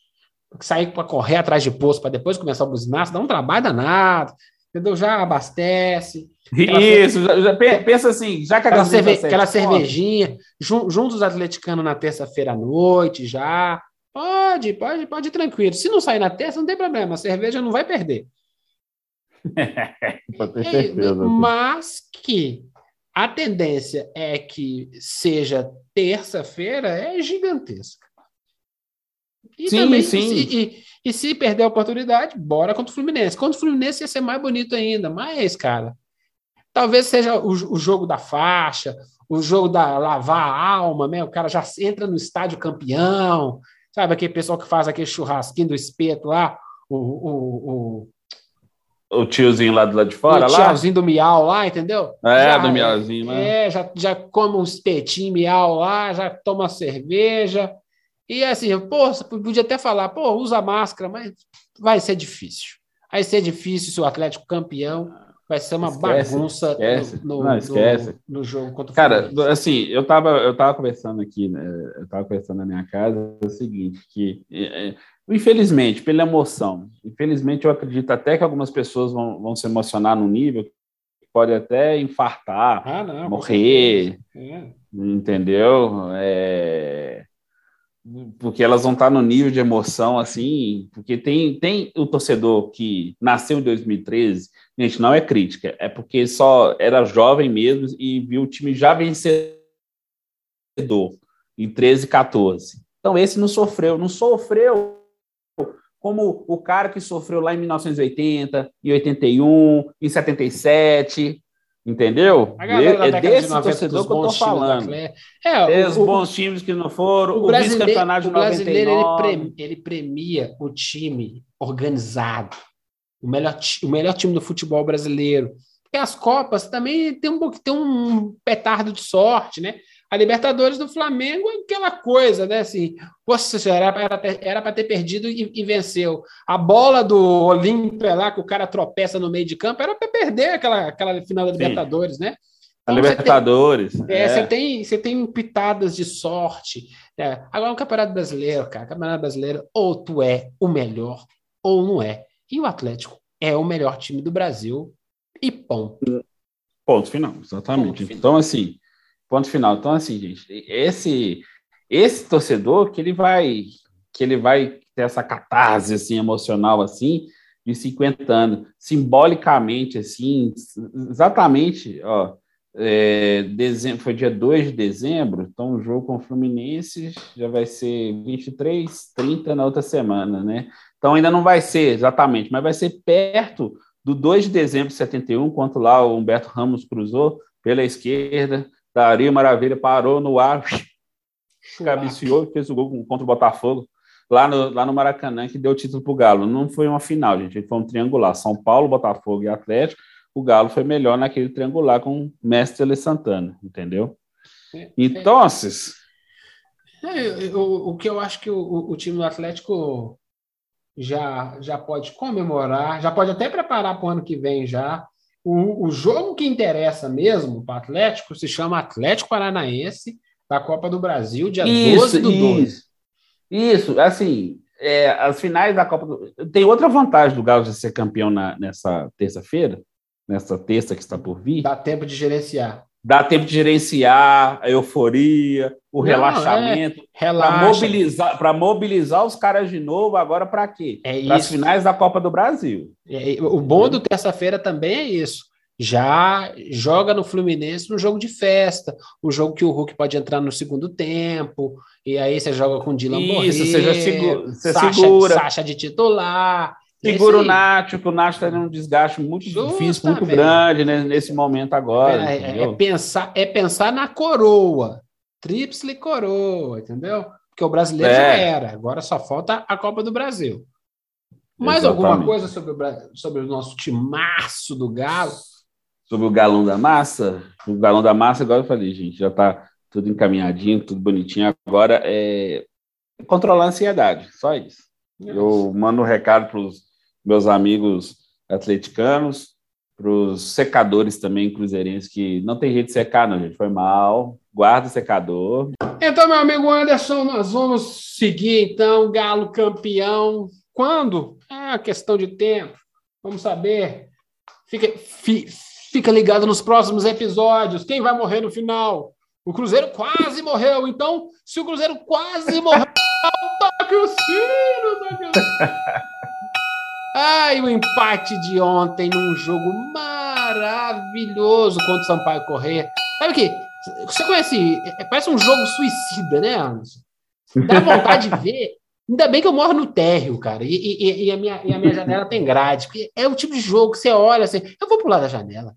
sair para correr atrás de posto para depois começar o buzinaço, dá um trabalho danado, entendeu? Já abastece. Isso, já, já, pensa assim, já que aquela, cerve aquela cervejinha, juntos os atleticanos na terça-feira à noite já. Pode, pode, pode tranquilo. Se não sair na terça, não tem problema, a cerveja não vai perder. *laughs* pode ter certeza. Mas que a tendência é que seja terça-feira é gigantesca. E sim, também, sim. E, e, e, se perder a oportunidade, bora contra o Fluminense. Contra o Fluminense ia ser mais bonito ainda, mas, cara, talvez seja o, o jogo da faixa, o jogo da lavar a alma, né? o cara já entra no estádio campeão, sabe aquele pessoal que faz aquele churrasquinho do espeto lá, o, o, o, o tiozinho lá do lado de fora, o lá? tiozinho do miau lá, entendeu? É, já, do miauzinho lá. É, já, já come um espetinho miau lá, já toma cerveja, e assim, pô, você podia até falar, pô, usa máscara, mas vai ser difícil. Vai ser difícil se o Atlético campeão vai ser uma esquece, bagunça esquece. No, Não, esquece. No, no, jogo contra o Cara, assim, eu tava, eu tava conversando aqui, né, eu tava conversando na minha casa, é o seguinte, que é, é, infelizmente, pela emoção, infelizmente eu acredito até que algumas pessoas vão, vão se emocionar num nível que pode até infartar, ah, não, morrer, é. entendeu? É porque elas vão estar no nível de emoção assim, porque tem, tem o torcedor que nasceu em 2013, gente, não é crítica, é porque só era jovem mesmo e viu o time já vencedor em 13, 14. Então esse não sofreu, não sofreu como o cara que sofreu lá em 1980, em 81, em 77, Entendeu? É desse de torcedor que eu tô falando. É, os bons times que não foram, o, o vice-campeonato de o brasileiro 99. Ele, ele premia o time organizado, o melhor, o melhor time do futebol brasileiro. Porque as Copas também tem um, tem um petardo de sorte, né? A Libertadores do Flamengo é aquela coisa, né? Assim, poxa, era para ter perdido e, e, venceu. A bola do Olímpia lá, que o cara tropeça no meio de campo, era para perder aquela, aquela final da Sim. Libertadores, né? Então, a Libertadores. Você tem, é, é. Você, tem, você tem pitadas de sorte. Né? Agora, o Campeonato Brasileiro, cara, o Campeonato Brasileiro, ou tu é o melhor, ou não é. E o Atlético é o melhor time do Brasil, e ponto. Ponto final, exatamente. Ponto final. Então, assim, Ponto final. Então, assim, gente, esse esse torcedor que ele vai que ele vai ter essa catarse assim, emocional assim de 50 anos, simbolicamente assim, exatamente, ó, é, dezembro, foi dia 2 de dezembro, então o jogo com o Fluminense já vai ser 23, 30 na outra semana, né? Então ainda não vai ser exatamente, mas vai ser perto do 2 de dezembro de 71, quando lá o Humberto Ramos cruzou pela esquerda, Dario Maravilha parou no ar, *laughs* cabeceou, fez o gol contra o Botafogo, lá no, lá no Maracanã, que deu o título para o Galo. Não foi uma final, gente, foi um triangular. São Paulo, Botafogo e Atlético. O Galo foi melhor naquele triangular com o Mestre Ele Santana, entendeu? Então, é, o, o que eu acho que o, o time do Atlético já, já pode comemorar, já pode até preparar para o ano que vem já. O, o jogo que interessa mesmo para o Atlético se chama Atlético Paranaense da Copa do Brasil, dia isso, 12 do isso. 12. Isso, assim, é, as finais da Copa do... Tem outra vantagem do Galo de ser campeão na, nessa terça-feira, nessa terça que está por vir. Dá tempo de gerenciar dá tempo de gerenciar a euforia, o Não, relaxamento, é, para mobilizar, mobilizar os caras de novo. Agora para quê? É para as finais da Copa do Brasil. É, o bom do terça-feira também é isso. Já joga no Fluminense no jogo de festa, o jogo que o Hulk pode entrar no segundo tempo, e aí você joga com Dylan Isso, você já segura, você Sacha, segura. Sacha de titular, Segura o Nacho, que o Nacho está tendo um desgaste muito Justamente. difícil, muito grande né, nesse momento agora. É, é, é, pensar, é pensar na coroa, tríplice coroa, entendeu? Porque o brasileiro é. já era, agora só falta a Copa do Brasil. Mais Exatamente. alguma coisa sobre o, sobre o nosso timaço do Galo? sobre o galão da massa. O galão da massa, agora eu falei, gente, já está tudo encaminhadinho, tudo bonitinho. Agora é controlar a ansiedade, só isso. Eu mando um recado para os meus amigos atleticanos, para os secadores também cruzeirenses, que não tem jeito de secar, não, gente. Foi mal. Guarda o secador. Então, meu amigo Anderson, nós vamos seguir, então, Galo campeão. Quando? É uma questão de tempo. Vamos saber. Fica, fi, fica ligado nos próximos episódios. Quem vai morrer no final? O Cruzeiro quase morreu. Então, se o Cruzeiro quase morreu, *laughs* toque o sino, toque o sino. *laughs* Ai, o empate de ontem num jogo maravilhoso contra o Sampaio Corrêa. Sabe o que? Você conhece? É, parece um jogo suicida, né, Anderson? Dá vontade de ver. Ainda bem que eu moro no térreo, cara, e, e, e, a, minha, e a minha janela tem grade, porque é o tipo de jogo que você olha assim, eu vou pular da janela.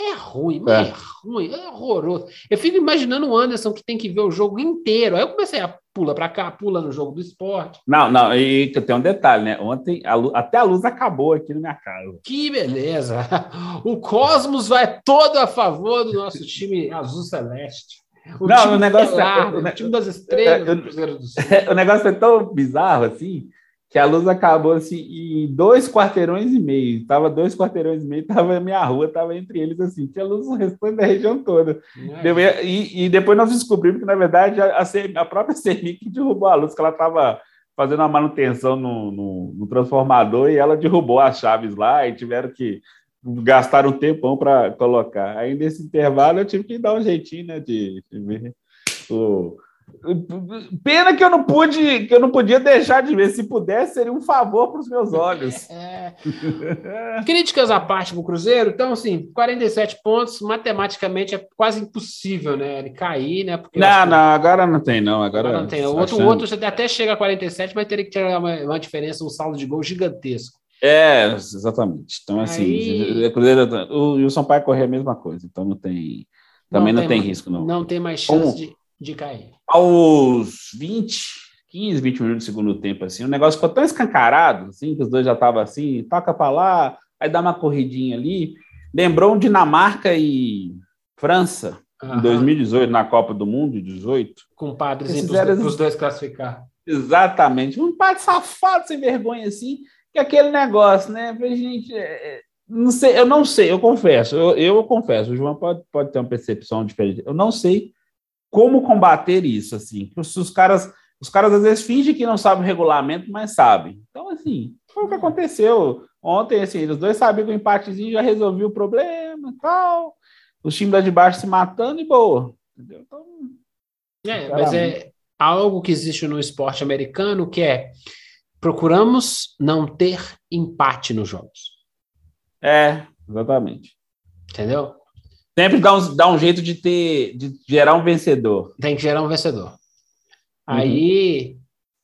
É ruim, é. é ruim, é horroroso. Eu fico imaginando o Anderson que tem que ver o jogo inteiro. Aí eu comecei a pula para cá, pula no jogo do esporte. Não, não, e tem um detalhe, né? Ontem a luz, até a luz acabou aqui na minha casa. Que beleza! O Cosmos vai todo a favor do nosso time azul celeste. O não, o negócio é, o, o, time das estrelas é, do Cruzeiro do *laughs* Sul. O negócio é tão bizarro assim que a luz acabou assim em dois quarteirões e meio. Tava dois quarteirões e meio, tava a minha rua, tava entre eles assim. Tinha luz no restante da região toda. É. E, e, depois nós descobrimos que, na verdade, a, a, própria CEMIC derrubou a luz, que ela estava fazendo a manutenção no, no, no, transformador e ela derrubou as chaves lá e tiveram que gastar um tempão para colocar. Aí, nesse intervalo, eu tive que dar um jeitinho, né, de, de ver o Pena que eu não pude, que eu não podia deixar de ver. Se pudesse, seria um favor para os meus olhos. *laughs* É. Críticas à parte para o Cruzeiro. Então, assim, 47 pontos, matematicamente é quase impossível, né? Ele cair, né? Porque não, não, agora não tem, não. Agora, agora não tem. O outro, achando... outro você até chega a 47, mas teria que ter uma, uma diferença, um saldo de gol gigantesco. É, exatamente. Então, assim, Aí... o, Cruzeiro, o, o São Paulo correr a mesma coisa, então não tem. Também não, não tem, tem risco, não. Não tem mais chance de de cair. Aos 20, 15, 20 minutos do segundo tempo, assim, o negócio ficou tão escancarado, assim, que os dois já estavam assim, toca para lá, aí dá uma corridinha ali. Lembrou Dinamarca e França, uhum. em 2018, na Copa do Mundo, 18. Com padres para os dois classificar. Exatamente. Um padre safado, sem vergonha, assim, que é aquele negócio, né? Gente, é, é, não sei, eu não sei, eu confesso, eu, eu confesso, o João pode, pode ter uma percepção diferente. Eu não sei como combater isso, assim. Os, caras, os caras às vezes fingem que não sabem o regulamento, mas sabem. Então, assim, foi o que aconteceu ontem, assim, os dois sabiam que o empatezinho já resolveu o problema e tal. Os times lá de baixo se matando e boa. Entendeu? Então, é, mas é algo que existe no esporte americano que é procuramos não ter empate nos jogos. É, exatamente. Entendeu? Sempre dá um, dá um jeito de ter, de gerar um vencedor. Tem que gerar um vencedor. Uhum. Aí,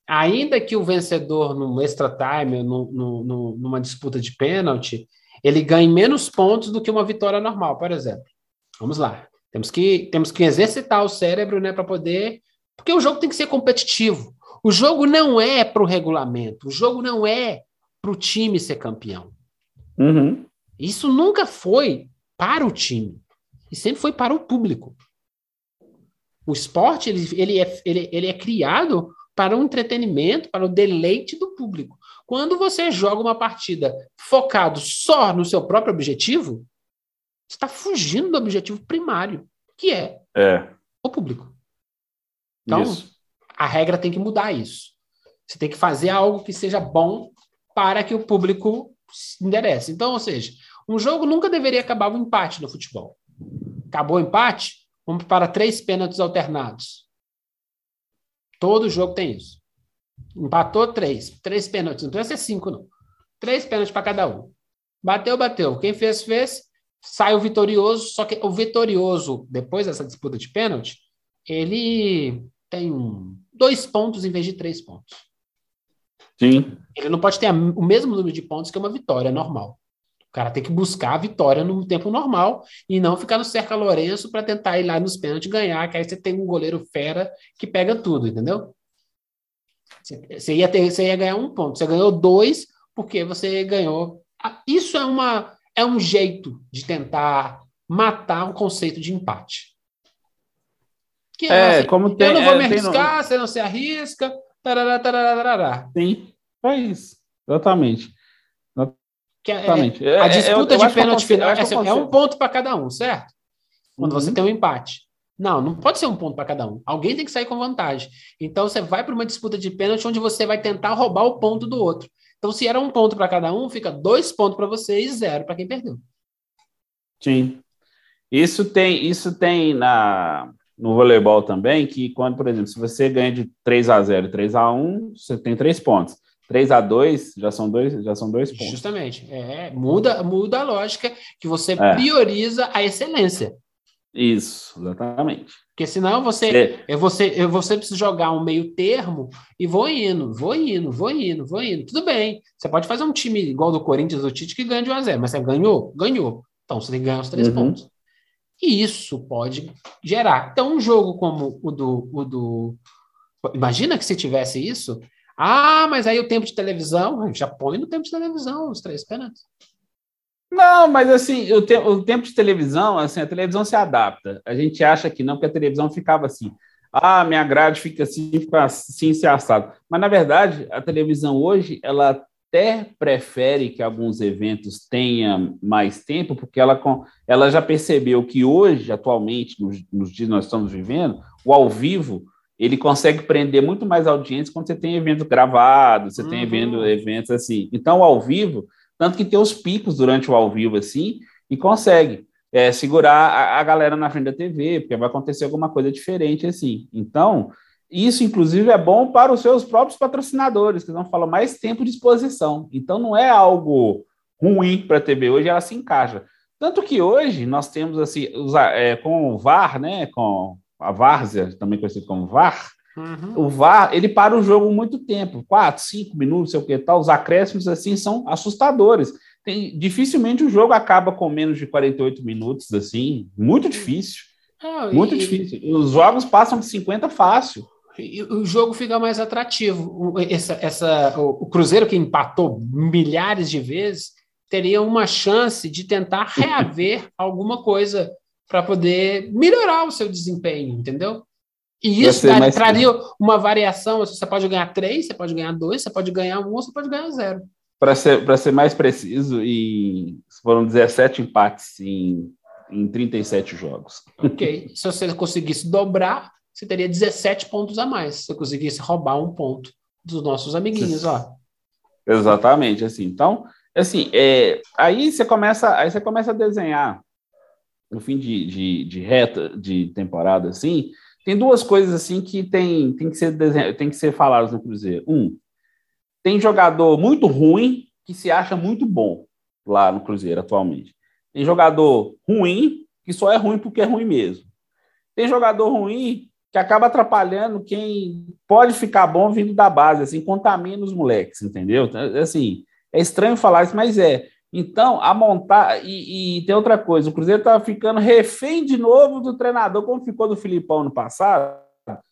ainda que o vencedor no extra time, no, no, numa disputa de pênalti, ele ganhe menos pontos do que uma vitória normal, por exemplo. Vamos lá. Temos que, temos que exercitar o cérebro né, para poder. Porque o jogo tem que ser competitivo. O jogo não é para o regulamento. O jogo não é para o time ser campeão. Uhum. Isso nunca foi para o time e sempre foi para o público. O esporte ele, ele, é, ele, ele é criado para o entretenimento, para o deleite do público. Quando você joga uma partida focado só no seu próprio objetivo, você está fugindo do objetivo primário, que é, é. o público. Então, isso. a regra tem que mudar isso. Você tem que fazer algo que seja bom para que o público se interesse. Então, ou seja, um jogo nunca deveria acabar um empate no futebol. Acabou o empate, vamos para três pênaltis alternados. Todo jogo tem isso. Empatou três. Três pênaltis. Não precisa ser cinco, não. Três pênaltis para cada um. Bateu, bateu. Quem fez, fez. Sai o vitorioso. Só que o vitorioso, depois dessa disputa de pênalti, ele tem dois pontos em vez de três pontos. Sim. Ele não pode ter o mesmo número de pontos que uma vitória normal cara tem que buscar a vitória no tempo normal e não ficar no cerca Lourenço para tentar ir lá nos pênaltis ganhar, que aí você tem um goleiro fera que pega tudo, entendeu? Você ia, ter, você ia ganhar um ponto, você ganhou dois porque você ganhou. Isso é uma é um jeito de tentar matar o conceito de empate. Que é, assim, como tem, eu não vou é, me arriscar, no... você não se arrisca, tarará, tarará, tarará. Sim, é isso, exatamente. Que é, exatamente. É, a disputa eu, eu de pênalti final é, assim, é um ponto para cada um, certo? Quando uhum. você tem um empate. Não, não pode ser um ponto para cada um. Alguém tem que sair com vantagem. Então você vai para uma disputa de pênalti onde você vai tentar roubar o ponto do outro. Então, se era um ponto para cada um, fica dois pontos para você e zero para quem perdeu. Sim. Isso tem, isso tem na, no voleibol também, que quando, por exemplo, se você ganha de 3 a 0 e 3 a 1 você tem três pontos. 3 a 2 já são dois, já são dois pontos. Justamente. É, muda, muda a lógica que você é. prioriza a excelência. Isso, exatamente. Porque senão você, é. você, você precisa jogar um meio termo e vou indo, vou indo, vou indo, vou indo. Tudo bem. Você pode fazer um time igual do Corinthians do Tite que ganha de 1 a 0 mas você ganhou? Ganhou. Então você tem que ganhar os três uhum. pontos. E isso pode gerar. Então, um jogo como o do, o do. Imagina que se tivesse isso. Ah, mas aí o tempo de televisão, já põe no tempo de televisão os três pênaltis. Não, mas assim, o, te o tempo de televisão, assim, a televisão se adapta. A gente acha que não, porque a televisão ficava assim. Ah, minha grade fica assim, fica assim, se assado. Mas, na verdade, a televisão hoje, ela até prefere que alguns eventos tenham mais tempo, porque ela, ela já percebeu que hoje, atualmente, nos, nos dias que nós estamos vivendo, o ao vivo, ele consegue prender muito mais audiência quando você tem evento gravado, você uhum. tem evento, eventos assim. Então, ao vivo, tanto que tem os picos durante o ao vivo, assim, e consegue é, segurar a, a, galera na frente da TV, porque vai acontecer alguma coisa diferente, assim. Então, isso, inclusive, é bom para os seus próprios patrocinadores, que não falam mais tempo de exposição. Então, não é algo ruim para a TV hoje, ela se encaixa. Tanto que hoje nós temos, assim, os, é, com o VAR, né, com a Várzea, também conhecido como VAR, Uhum. O VAR, ele para o jogo muito tempo, quatro, cinco minutos, sei o que tal. Os acréscimos, assim, são assustadores. Tem, dificilmente o jogo acaba com menos de 48 minutos, assim, muito difícil. Ah, muito e... difícil. Os jogos passam de 50 fácil. E o jogo fica mais atrativo. Essa, essa, o Cruzeiro, que empatou milhares de vezes, teria uma chance de tentar reaver *laughs* alguma coisa para poder melhorar o seu desempenho, entendeu? E isso daria, traria uma variação. Você pode ganhar três, você pode ganhar dois, você pode ganhar um, você pode ganhar zero. Para ser, ser mais preciso, e foram 17 empates em, em 37 jogos. Ok. *laughs* Se você conseguisse dobrar, você teria 17 pontos a mais. Se você conseguisse roubar um ponto dos nossos amiguinhos, ó. Exatamente, assim. Então, assim, é, aí você começa, aí você começa a desenhar no fim de, de, de reta de temporada, assim, tem duas coisas assim que tem, tem, que, ser tem que ser faladas no Cruzeiro. Um, tem jogador muito ruim que se acha muito bom lá no Cruzeiro atualmente. Tem jogador ruim que só é ruim porque é ruim mesmo. Tem jogador ruim que acaba atrapalhando quem pode ficar bom vindo da base, assim, contamina os moleques, entendeu? Assim, é estranho falar isso, mas é. Então, a montar. E, e tem outra coisa: o Cruzeiro está ficando refém de novo do treinador, como ficou do Filipão no passado,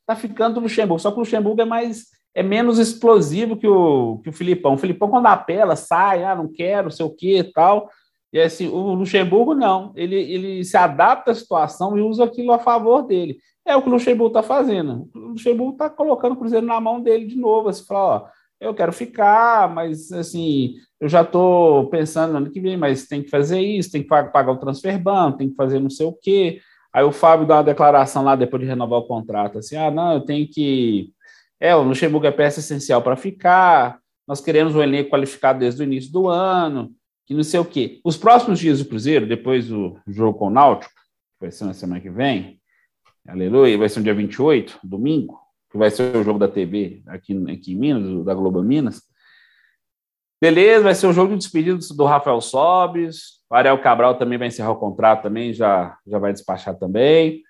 está ficando do Luxemburgo. Só que o Luxemburgo é mais. É menos explosivo que o, que o Filipão. O Filipão, quando apela, sai, ah, não quero, sei o que e tal. E assim, o Luxemburgo não. Ele, ele se adapta à situação e usa aquilo a favor dele. É o que o Luxemburgo está fazendo. O Luxemburgo está colocando o Cruzeiro na mão dele de novo. Assim, fala, ó, eu quero ficar, mas assim, eu já estou pensando no ano que vem, mas tem que fazer isso, tem que pagar o transfer ban, tem que fazer não sei o quê. Aí o Fábio dá uma declaração lá depois de renovar o contrato, assim, ah, não, eu tenho que... É, o Luxemburgo é peça essencial para ficar, nós queremos um elenco qualificado desde o início do ano, que não sei o quê. Os próximos dias do Cruzeiro, depois do jogo com o Náutico, que vai ser na semana que vem, aleluia, vai ser no dia 28, domingo, que vai ser o jogo da TV aqui, aqui em Minas, da Globo Minas, Beleza, vai ser o jogo de despedida do Rafael Sobes. O Ariel Cabral também vai encerrar o contrato também, já, já vai despachar também.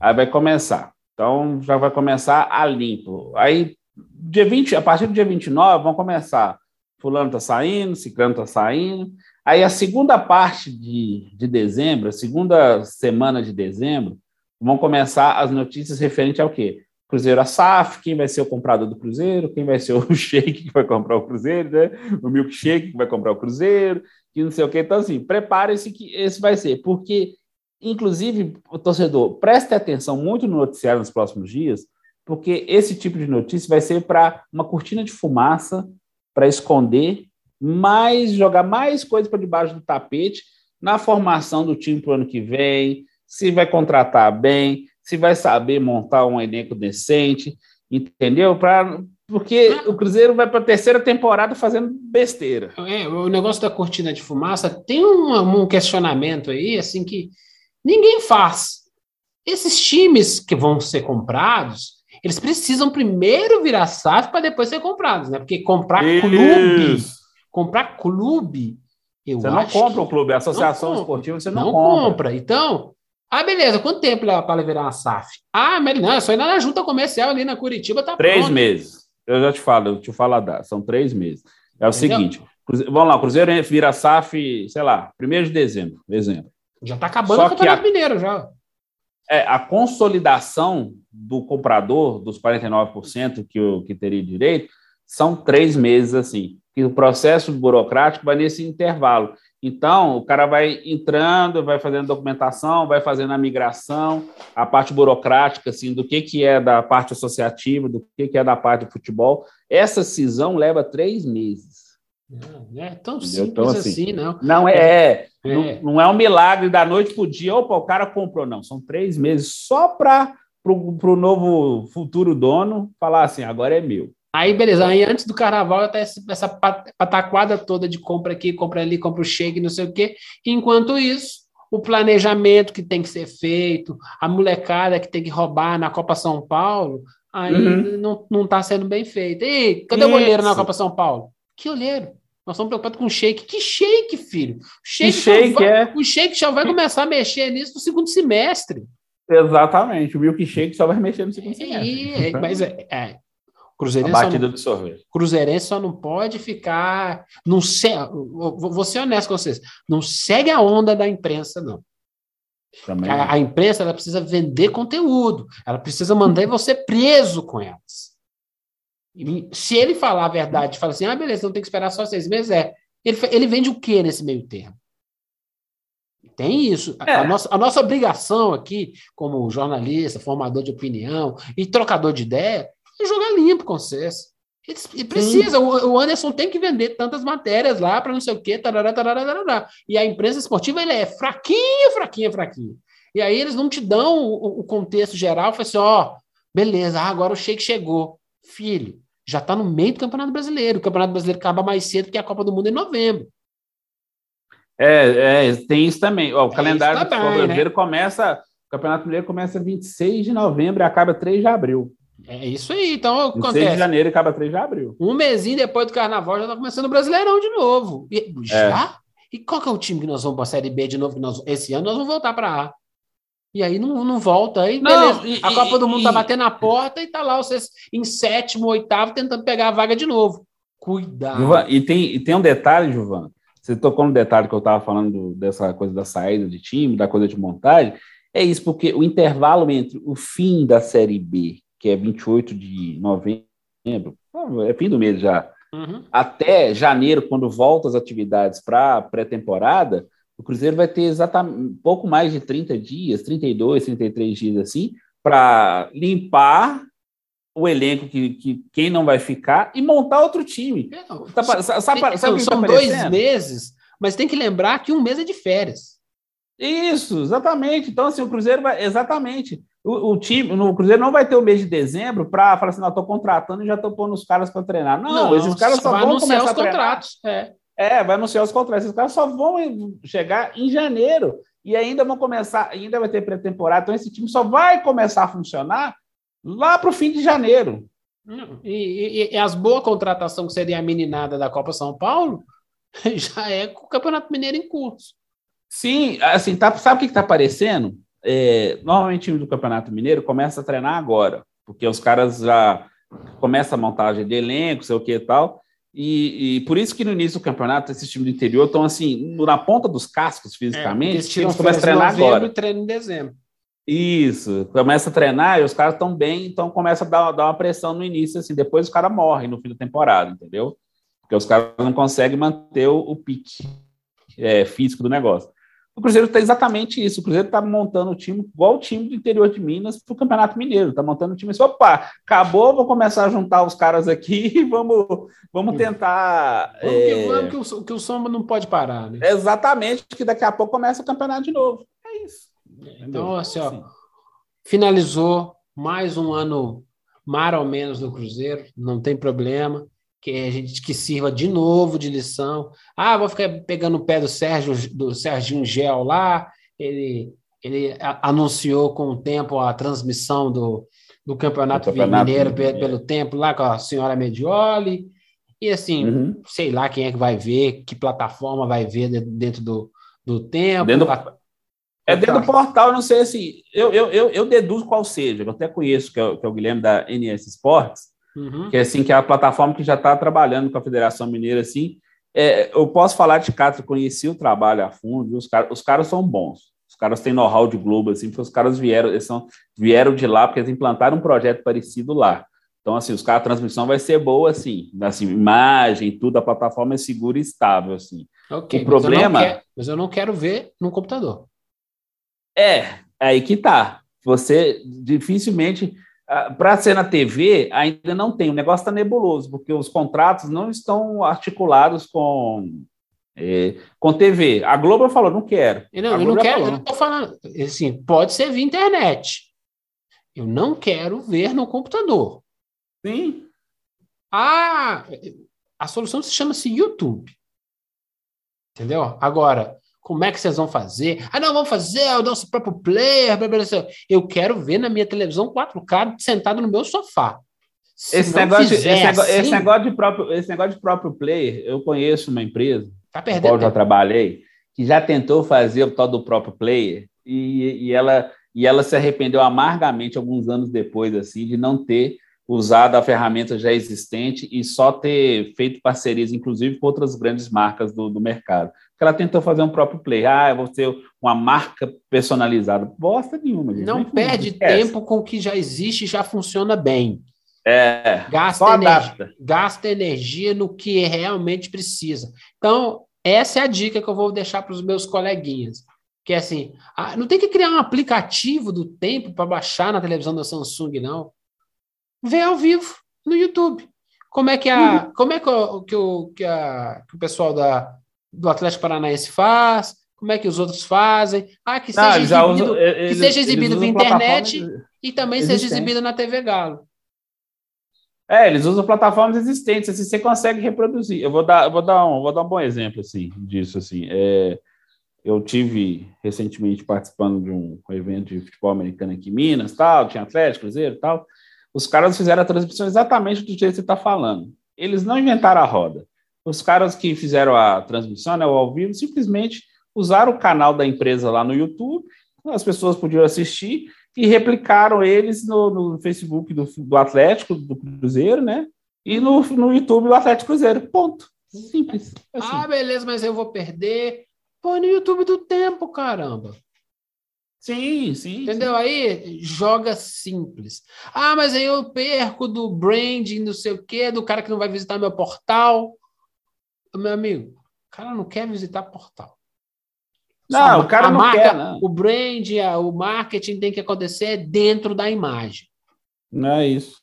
Aí vai começar. Então já vai começar a limpo. Aí, dia 20, a partir do dia 29, vão começar. Fulano tá saindo, Ciclano tá saindo. Aí a segunda parte de, de dezembro, a segunda semana de dezembro, vão começar as notícias referentes ao quê? Cruzeiro a SAF, quem vai ser o comprador do Cruzeiro, quem vai ser o *laughs* shake que vai comprar o Cruzeiro, né? o milkshake que vai comprar o Cruzeiro, que não sei o que. Então, assim, prepare-se que esse vai ser, porque, inclusive, o torcedor, preste atenção muito no noticiário nos próximos dias, porque esse tipo de notícia vai ser para uma cortina de fumaça para esconder mais, jogar mais coisas para debaixo do tapete na formação do time para o ano que vem, se vai contratar bem, se vai saber montar um elenco decente, entendeu? Pra, porque o Cruzeiro vai para a terceira temporada fazendo besteira. É, o negócio da cortina de fumaça tem um, um questionamento aí, assim, que ninguém faz. Esses times que vão ser comprados, eles precisam primeiro virar SAF para depois ser comprados, né? Porque comprar Isso. clube, comprar clube, eu você não compra o clube, a associação esportiva você não, não compra. compra. Então, ah, beleza, quanto tempo leva para virar uma SAF? Ah, mas não, é só ir na junta comercial ali na Curitiba, tá Três pronto. meses. Eu já te falo, eu te falo a dar, são três meses. É o Entendeu? seguinte, vamos lá, o Cruzeiro vira SAF, sei lá, primeiro de dezembro, dezembro. Já está acabando Só o Campeonato a... Mineiro, já. É, a consolidação do comprador, dos 49% que, o, que teria direito, são três meses, assim, que o processo burocrático vai nesse intervalo. Então, o cara vai entrando, vai fazendo documentação, vai fazendo a migração, a parte burocrática, assim, do que, que é da parte associativa, do que, que é da parte de futebol. Essa cisão leva três meses. Não é tão Entendeu? simples então, assim, assim, não. Não é, é. Não, não, é um milagre da noite para o dia, opa, o cara comprou, não. São três meses só para o novo futuro dono falar assim: agora é meu. Aí, beleza. Aí, antes do carnaval, até essa pataquada toda de compra aqui, compra ali, compra o shake, não sei o quê. Enquanto isso, o planejamento que tem que ser feito, a molecada que tem que roubar na Copa São Paulo, aí uhum. não está sendo bem feito. Ei, cadê isso. o olheiro na Copa São Paulo? Que olheiro? Nós estamos preocupados com o shake. Que shake, filho? O shake, shake vai, é? o shake já vai começar a mexer nisso no segundo semestre. Exatamente. O milkshake só vai mexer no segundo semestre. É, mas é, é, Cruzeirense a batida não, do sorvete. Cruzeirense só não pode ficar. Não se, vou ser honesto com vocês. Não segue a onda da imprensa, não. A, a, imprensa ela precisa vender conteúdo. Ela precisa mandar *laughs* você preso com elas. Se ele falar a verdade, fala assim, ah, beleza, não tem que esperar só seis meses, é. Ele, ele vende o que nesse meio termo? Tem isso. É. A, nossa, a nossa obrigação aqui, como jornalista, formador de opinião e trocador de ideia, é jogar limpo com vocês. E precisa, o, o, Anderson tem que vender tantas matérias lá para não sei o quê, tarará, tarará, tarará. e a imprensa esportiva ele é fraquinha, fraquinha, fraquinha. E aí eles não te dão o, o contexto geral, fala assim, ó, beleza, agora o Sheik chegou. Filho, já está no meio do Campeonato Brasileiro. O Campeonato Brasileiro acaba mais cedo que a Copa do Mundo em novembro. É, é tem isso também. Ó, o calendário do Futebol né? Brasileiro começa. O Campeonato Brasileiro começa 26 de novembro e acaba 3 de abril. É isso aí. Então, 26 acontece. de janeiro e acaba 3 de abril. Um mesinho depois do carnaval já está começando o Brasileirão de novo. E, já? É. E qual que é o time que nós vamos para a Série B de novo? Que nós, esse ano nós vamos voltar para A. E aí não, não volta. Aí, não. E, a Copa do Mundo tá batendo na porta e tá lá vocês em sétimo, oitavo, tentando pegar a vaga de novo. Cuidado. Juvan, e, tem, e tem um detalhe, Juvan. Você tocou no detalhe que eu estava falando dessa coisa da saída de time, da coisa de montagem. É isso, porque o intervalo entre o fim da Série B, que é 28 de novembro, é fim do mês já, uhum. até janeiro, quando volta as atividades para pré-temporada, o Cruzeiro vai ter exatamente pouco mais de 30 dias, 32, 33 dias assim, para limpar o elenco que, que quem não vai ficar e montar outro time. Não, tá, sabe, sabe, sabe são tá dois meses, mas tem que lembrar que um mês é de férias. Isso, exatamente. Então, assim, o Cruzeiro vai. Exatamente. O, o time, o Cruzeiro não vai ter o mês de dezembro para falar assim, não, estou contratando e já estou pondo os caras para treinar. Não, não, esses caras só vão começar os a treinar. contratos. É. É, vai anunciar os contratos. Esses caras só vão chegar em janeiro e ainda vão começar, ainda vai ter pré-temporada. Então, esse time só vai começar a funcionar lá para o fim de janeiro. E, e, e, as boas contratações que seria a meninada da Copa São Paulo *laughs* já é com o Campeonato Mineiro em curso. Sim, assim, tá, sabe o que está aparecendo? É, normalmente o time do Campeonato Mineiro começa a treinar agora, porque os caras já começam a montagem de elenco, sei o que e tal, e, e, por isso que no início do campeonato, esses times do interior estão assim, na ponta dos cascos fisicamente. É, times começam a treinar agora. E treino em dezembro. Isso, começa a treinar e os caras estão bem, então começa a dar, dar uma pressão no início, assim, depois os caras morrem no fim da temporada, entendeu? Porque os caras não conseguem manter o, o pique. é, físico do negócio. O Cruzeiro está exatamente isso. O Cruzeiro está montando o time igual o time do interior de Minas para o Campeonato Mineiro. Está montando o time assim, opa, acabou, vou começar a juntar os caras aqui *laughs* e vamos, vamos tentar. Vamos, é... que, vamos que, o, que o samba não pode parar, né? Exatamente, que daqui a pouco começa o campeonato de novo. É isso. Então, assim, ó, finalizou mais um ano mais ou menos no Cruzeiro, não tem problema que a gente que sirva de novo de lição. Ah, vou ficar pegando o pé do Sérgio, do Serginho Gel lá. Ele, ele anunciou com o tempo a transmissão do, do Campeonato, campeonato Mineiro pelo, pelo tempo lá com a senhora Medioli. E assim, uhum. sei lá quem é que vai ver, que plataforma vai ver dentro do, do tempo. Dentro do, é dentro do portal, não sei assim. Eu, eu, eu, eu deduzo qual seja, eu até conheço, que é, que é o Guilherme da NS Sports uhum. que é assim que é a plataforma que já está trabalhando com a Federação Mineira assim. É, eu posso falar de Catra, conheci o trabalho a fundo, os, car os caras são bons. Os caras têm know-how de Globo, assim, porque os caras vieram, eles são, vieram de lá porque eles implantaram um projeto parecido lá. Então, assim, os caras, a transmissão vai ser boa, assim, assim, imagem, tudo, a plataforma é segura e estável, assim. Okay, o problema... Mas eu, quero, mas eu não quero ver no computador. É, é aí que tá. Você dificilmente para ser na TV, ainda não tem. O negócio está nebuloso, porque os contratos não estão articulados com, é, com TV. A Globo falou, não quero. Não, eu não quero, falou. eu não estou falando. Assim, pode ser via internet. Eu não quero ver no computador. Sim. Ah, a solução se chama-se YouTube. Entendeu? Agora, como é que vocês vão fazer? Ah, não, vamos fazer o nosso próprio player. Blá, blá, blá. Eu quero ver na minha televisão 4K sentado no meu sofá. esse negócio, esse, negócio, assim, esse, negócio de próprio, esse negócio de próprio player, eu conheço uma empresa, tá perdendo qual já trabalhei, que já tentou fazer o tal do próprio player e, e, ela, e ela se arrependeu amargamente alguns anos depois, assim, de não ter usado a ferramenta já existente e só ter feito parcerias, inclusive, com outras grandes marcas do, do mercado que ela tentou fazer um próprio play. Ah, eu vou ter uma marca personalizada. Bosta nenhuma. Gente. Não, perde tempo com o que já existe e já funciona bem. É, gasta, energia, gasta energia no que realmente precisa. Então, essa é a dica que eu vou deixar para os meus coleguinhas. Que é assim, ah, não tem que criar um aplicativo do tempo para baixar na televisão da Samsung, não. Vê ao vivo no YouTube. Como é que a, uhum. como é que o, que o, que, a, que o pessoal da, do Atlético Paranaense faz, como é que os outros fazem. Ah, que seja Não, exibido, usam, eles, que seja exibido via internet e também existente. seja exibido na TV Galo. É, eles usam plataformas existentes, assim, você consegue reproduzir. Eu vou dar, eu vou dar, um, vou dar um bom exemplo assim, disso. Assim. É, eu tive recentemente participando de um, um, evento de futebol americano aqui em Minas, tal, tinha Atlético, Cruzeiro tal. Os caras fizeram a transmissão exatamente do jeito que você está falando. Eles não inventaram a roda. Os caras que fizeram a transmissão, né, o ao vivo, simplesmente usaram o canal da empresa lá no YouTube, as pessoas podiam assistir e replicaram eles no, no Facebook do, do, Atlético, do Cruzeiro, né? E no, no YouTube do Atlético Cruzeiro. Ponto. Simples. Assim. Ah, beleza, mas eu vou perder. Põe no YouTube do tempo, caramba. Sim, sim. Entendeu? Sim. Aí joga simples. Ah, mas aí eu perco do branding, não sei o quê, do cara que não vai visitar meu portal meu amigo, o cara não quer visitar portal. Não, o cara não marca, quer, não. O brand, o marketing tem que acontecer dentro da imagem. Não é isso.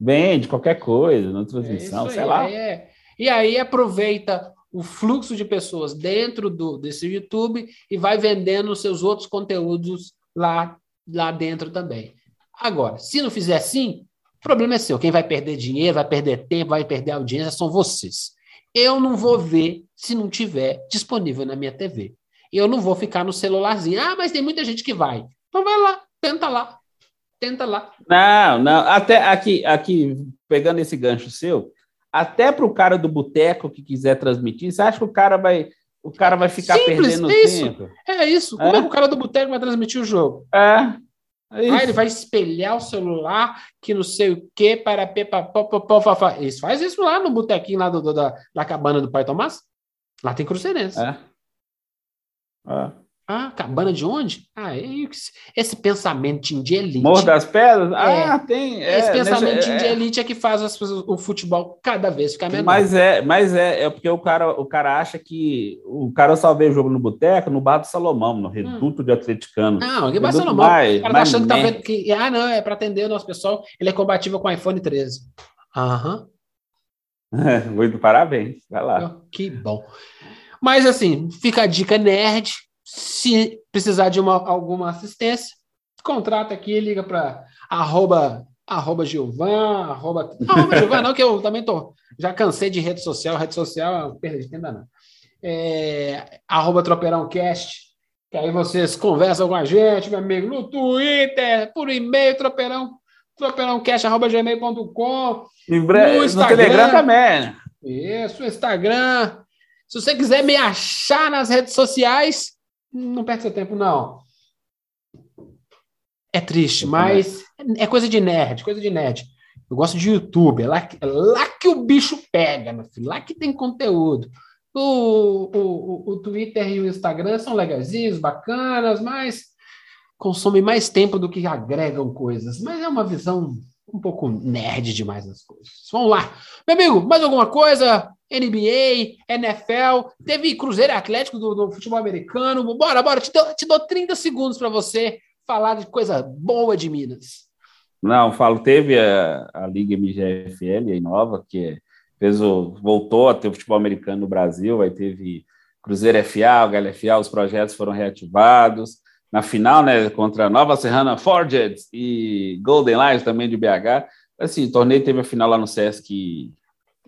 Vende qualquer coisa, na transmissão, é sei aí, lá. É. E aí aproveita o fluxo de pessoas dentro do, desse YouTube e vai vendendo os seus outros conteúdos lá, lá dentro também. Agora, se não fizer assim, o problema é seu. Quem vai perder dinheiro, vai perder tempo, vai perder audiência são vocês. Eu não vou ver se não tiver disponível na minha TV. Eu não vou ficar no celularzinho. Ah, mas tem muita gente que vai. Então vai lá, tenta lá. Tenta lá. Não, não. Até aqui, aqui pegando esse gancho seu, até para o cara do boteco que quiser transmitir, você acha que o cara vai, o cara vai ficar Simples, perdendo é isso. tempo? É isso. Como é? é que o cara do boteco vai transmitir o jogo? É. É ah, ele vai espelhar o celular, que não sei o que, para pepa, Eles faz isso lá no botequinho lá do, do, da, da cabana do pai Tomás. Lá tem cruzeirense. É. é. Ah, cabana de onde? Ah, é esse pensamento de elite. Morro das Pedras? É, ah, tem. É, esse pensamento de é, elite é que faz as, o futebol cada vez ficar menor. Mas é, mas é, é porque o cara, o cara acha que o cara só vê o jogo no boteco, no bar do Salomão, no reduto hum. de atleticano. Não, que bar Salomão. Mais, o cara tá achando que, tá vendo, que, ah, não, é para atender o nosso pessoal, ele é compatível com o iPhone 13. Aham. *laughs* Muito parabéns, vai lá. Que bom. Mas assim, fica a dica nerd se precisar de uma, alguma assistência, contrata aqui, liga para arroba, arroba Gilvan, arroba, arroba *laughs* Gilvan, não, que eu também tô, já cansei de rede social, rede social, perda de tempo não. É, arroba Tropeirãocast, que aí vocês conversam com a gente, meu amigo, no Twitter, por e-mail, tropeirão, tropeirãocast.gmail.com, no, no Telegram também. Isso, Instagram. Se você quiser me achar nas redes sociais, não perde seu tempo, não. É triste, mas é coisa de nerd, coisa de nerd. Eu gosto de YouTube, é lá, é lá que o bicho pega, meu filho, lá que tem conteúdo. O, o, o, o Twitter e o Instagram são legazinhos, bacanas, mas consomem mais tempo do que agregam coisas. Mas é uma visão um pouco nerd demais das coisas. Vamos lá. Meu amigo, mais alguma coisa? NBA, NFL, teve Cruzeiro Atlético do, do futebol americano. Bora, bora, te dou, te dou 30 segundos para você falar de coisa boa de Minas. Não, falo, teve a, a Liga MGFL aí nova, que fez o, voltou a ter o futebol americano no Brasil, aí teve Cruzeiro FA, o Galo FA, os projetos foram reativados. Na final, né, contra Nova Serrana Forged e Golden Lions também de BH. Assim, o torneio teve a final lá no Sesc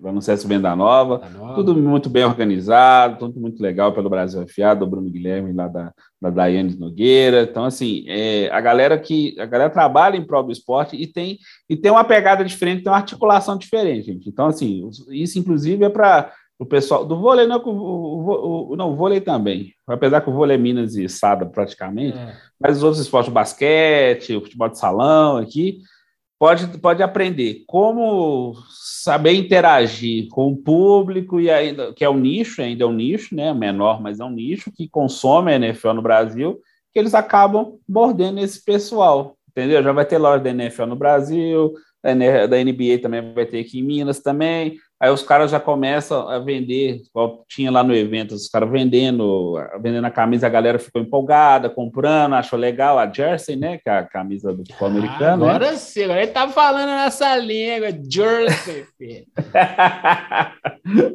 No César Venda Nova, Nova, tudo muito bem organizado, tudo muito legal pelo Brasil FA, do Bruno Guilherme, lá da, da Daiane Nogueira. Então, assim, é, a galera que a galera trabalha em prol do esporte e tem, e tem uma pegada diferente, tem uma articulação diferente, gente. Então, assim, isso, inclusive, é para o pessoal do vôlei, não, o, o, o, não, o vôlei também, apesar que o vôlei é Minas e Sada praticamente, é. mas os outros esportes, o basquete, o futebol de salão aqui, pode, pode aprender como saber interagir com o público e ainda que é um nicho, ainda é um nicho, né, menor, mas é um nicho que consome a NFL no Brasil, que eles acabam mordendo esse pessoal, entendeu? Já vai ter loja da NFL no Brasil, da NBA também vai ter aqui em Minas também. Aí os caras já começam a vender, igual tinha lá no evento, os caras vendendo, vendendo a camisa, a galera ficou empolgada, comprando, achou legal a jersey, né, que é a camisa do futebol ah, americano. Agora né? sim, agora ele tá falando nessa língua, jersey, *laughs* filho.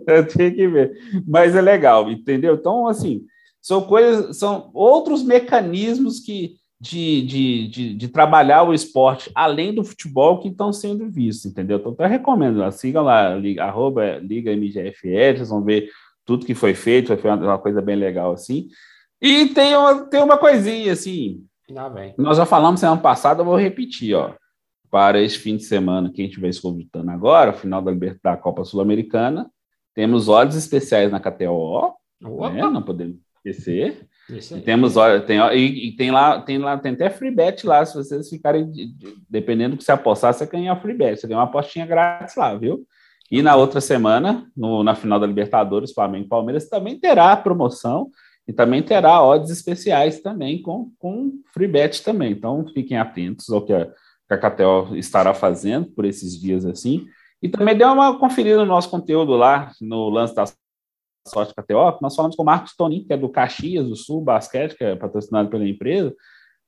Eu tinha que ver. Mas é legal, entendeu? Então, assim, são coisas, são outros mecanismos que de, de, de, de, trabalhar o esporte além do futebol que estão sendo vistos, entendeu? Então, eu recomendo, lá, sigam lá, liga, arroba Liga MGFL, vocês vão ver tudo que foi feito, foi uma, uma coisa bem legal assim. E tem uma, tem uma coisinha assim. Ah, nós já falamos semana passada, eu vou repetir, ó. Para esse fim de semana, quem estiver escutando agora, final da, da Copa Sul-Americana, temos odds especiais na KTO, né? não podemos esquecer. E temos, olha, tem, e, e, tem lá, tem lá, tem até free bet lá, se vocês ficarem, dependendo do que você apostar, você ganha free bet, você ganha uma apostinha grátis lá, viu? E na outra semana, no, na final da Libertadores, Flamengo e Palmeiras, também terá promoção e também terá odds especiais também com, com free bet também. Então, fiquem atentos ao que a, que a KTO estará fazendo por esses dias assim. E também dê uma conferida no nosso conteúdo lá, no lance das sorte KTO, nós falamos com o Marcos Tonin, que é do Caxias do Sul Basquete, que é patrocinado pela empresa.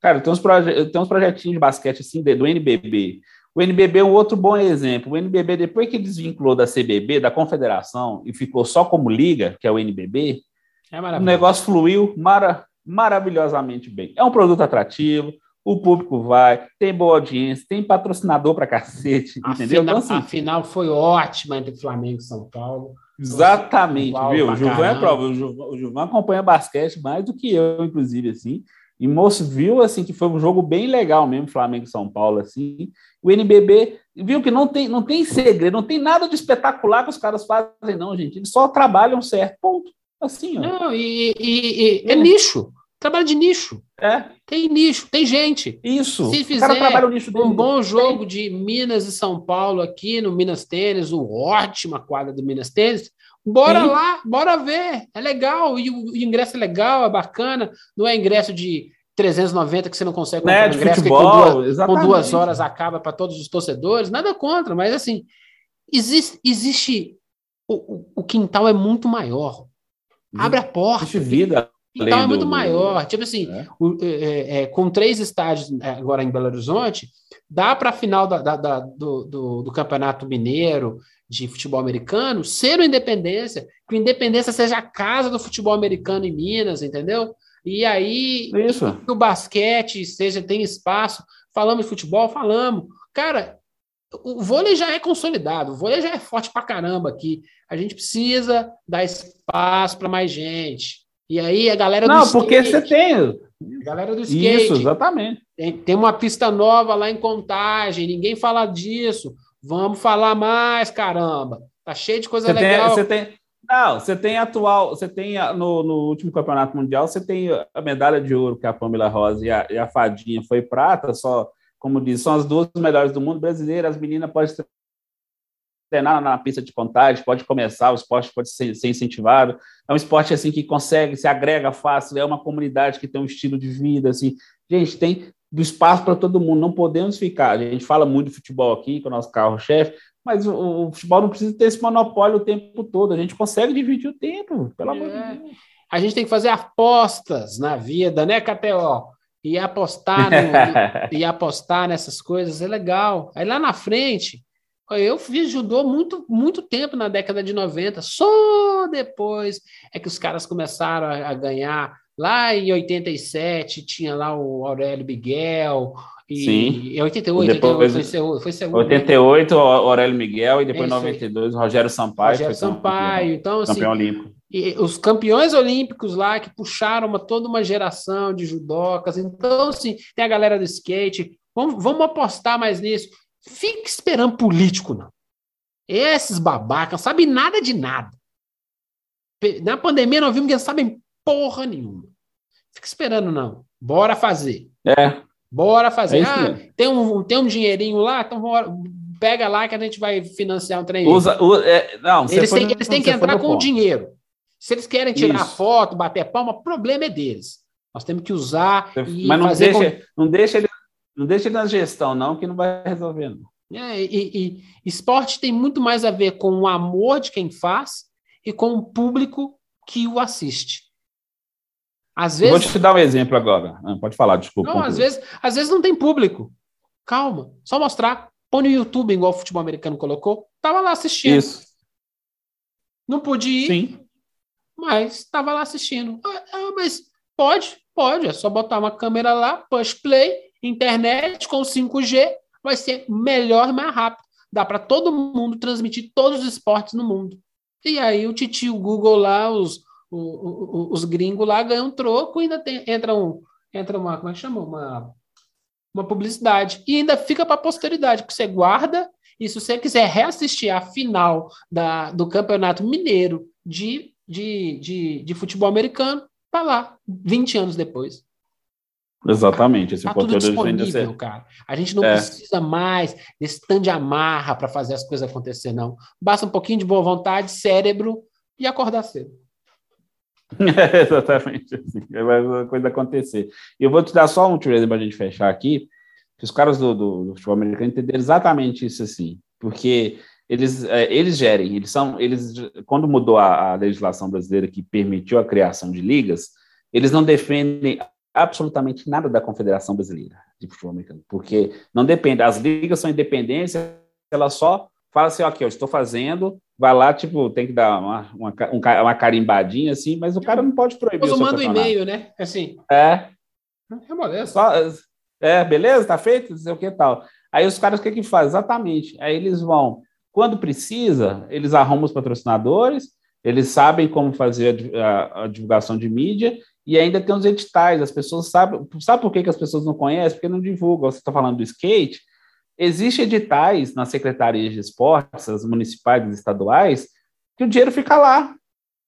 Cara, tem uns, proje tem uns projetinhos de basquete assim, do NBB. O NBB é um outro bom exemplo. O NBB, depois que desvinculou da CBB, da Confederação, e ficou só como liga, que é o NBB, é o negócio fluiu mara maravilhosamente bem. É um produto atrativo, o público vai, tem boa audiência, tem patrocinador para cacete, a entendeu? Final, então, assim, a final foi ótima entre Flamengo e São Paulo. Exatamente, viu? O Gilvan é prova. O Gilvan, acompanha basquete mais do que eu, inclusive, assim. E moço viu assim que foi um jogo bem legal mesmo, Flamengo e São Paulo assim. O NBB viu que não tem, não tem segredo, não tem nada de espetacular que os caras fazem não, gente. Eles só trabalham certo, ponto. Assim, ó. Não, e, e, e é nicho. Trabalho de nicho. É. Tem nicho, tem gente. Isso. Se fizer um bom jogo de Minas e São Paulo aqui no Minas Tênis, uma ótima quadra do Minas Tênis, bora Sim. lá, bora ver. É legal. E o, ingresso é legal, é bacana. Não é ingresso de 390 que você não consegue comprar né, ingresso, futebol, com duas, com duas, horas acaba para todos os torcedores, nada contra, mas assim, existe, existe o, o, o quintal é muito maior. Abre a porta. Existe vida. O quintal é muito do... maior. Tipo assim, é. O, é, é, é com três estádios é, agora em Belo Horizonte, dá para a final da, da, da do, do, do, Campeonato Mineiro de futebol americano ser o Independência, que o Independência seja a casa do futebol americano em Minas, entendeu? E aí Isso. o basquete seja tem espaço. Falamos de futebol, falamos. Cara, o vôlei já é consolidado, o vôlei já é forte pra caramba aqui. A gente precisa dar espaço para mais gente. E aí a galera Não, porque você tem. A galera do skate. Isso, exatamente. Tem, tem uma pista nova lá em Contagem, ninguém fala disso. Vamos falar mais, caramba. Tá cheio de coisa você legal. Tem, você tem, não, você tem atual, você tem no, no, último campeonato mundial, você tem a medalha de ouro que a Pamela Rosa e a, e a Fadinha foi prata, só, como diz, são as duas melhores do mundo brasileiro. As meninas podem treinar na pista de contagem, pode começar, o esporte pode ser, ser, incentivado. É um esporte assim que consegue, se agrega fácil, é uma comunidade que tem um estilo de vida assim. Gente, tem do espaço para todo mundo, não podemos ficar. A gente fala muito de futebol aqui, com o nosso carro-chefe, mas o, o, futebol não precisa ter esse monopólio o tempo todo. A gente consegue dividir o tempo, pelo é. amor de é. Deus. A gente tem que fazer apostas na vida, né, KTO? E apostar, no, e, *laughs* e apostar nessas coisas é legal. Aí lá na frente, eu fiz judô muito, muito tempo na década de 90. Só depois é que os caras começaram a, a ganhar. Lá em 87 tinha lá o Aurélio Miguel, e Sim. Em 88, depois, foi, seu, foi segundo. 88, né? o Aurélio Miguel, e depois em 92, o Rogério Sampaio. Rogério Sampaio, então assim, campeão olímpico. E os campeões olímpicos lá que puxaram uma, toda uma geração de judocas. Então, assim, tem a galera do skate. Vamos, vamos apostar mais nisso. Fique esperando político, não. Esses babacas não sabem nada de nada. Na pandemia, nós vimos que eles sabem porra nenhuma. Fica esperando, não. Bora fazer. É. Bora fazer. É ah, tem um, tem um dinheirinho lá, então bora, pega lá que a gente vai financiar um trem. Usa, usa é, não, eles, têm, eles têm que entrar com o dinheiro. Se eles querem tirar Isso. foto, bater palma, o problema é deles. Nós temos que usar. Mas não deixa, com... não, deixa ele, não deixa ele na gestão, não, que não vai resolver. Não. É, e, e esporte tem muito mais a ver com o amor de quem faz e com o público que o assiste. Às vezes... Vou te dar um exemplo agora. Ah, pode falar, desculpa. Não, às vezes, às vezes não tem público. Calma, só mostrar. Põe no YouTube, igual o futebol americano colocou. Tava lá assistindo. Isso. Não podia ir, Sim. mas estava lá assistindo. Ah, ah, mas pode, pode. É só botar uma câmera lá, push play, internet com 5G, vai ser melhor e mais rápido. Dá para todo mundo transmitir todos os esportes no mundo. E aí o titio Google lá, os, o, o, os gringos lá ganham troco e ainda tem, entra, um, entra uma, como é que chama? Uma, uma publicidade. E ainda fica para a posteridade, porque você guarda, e se você quiser reassistir a final da, do Campeonato Mineiro de, de, de, de futebol americano, tá lá, 20 anos depois. Exatamente. Esse tá tudo disponível, cara. A gente não é. precisa mais desse tanto de amarra para fazer as coisas acontecer, não. Basta um pouquinho de boa vontade, cérebro e acordar cedo. *laughs* É, exatamente. Assim, vai a coisa acontecer. E eu vou te dar só um trailer para a gente fechar aqui, que os caras do, do, do, futebol americano entenderam exatamente isso assim, porque eles, é, eles gerem, eles são, eles, quando mudou a, a, legislação brasileira que permitiu a criação de ligas, eles não defendem absolutamente nada da Confederação Brasileira de Futebol Americano, porque não depende, as ligas são independentes, elas só falam assim, ok, eu estou fazendo, vai lá, tipo, tem que dar uma, uma, uma carimbadinha, assim, mas o cara não pode proibir. Mas manda um e-mail, né? Assim. É. É moleza. Só, é, beleza, tá feito, não sei o que tal. Aí os caras o que que fazem? Exatamente. Aí eles vão, quando precisa, eles arrumam os patrocinadores, eles sabem como fazer a, a, a divulgação de mídia e ainda tem os editais. As pessoas sabem. Sabe por que, que as pessoas não conhecem? Porque não divulgam. Você está falando do skate, Existem editais nas secretarias de esportes, as municipais e estaduais, que o dinheiro fica lá,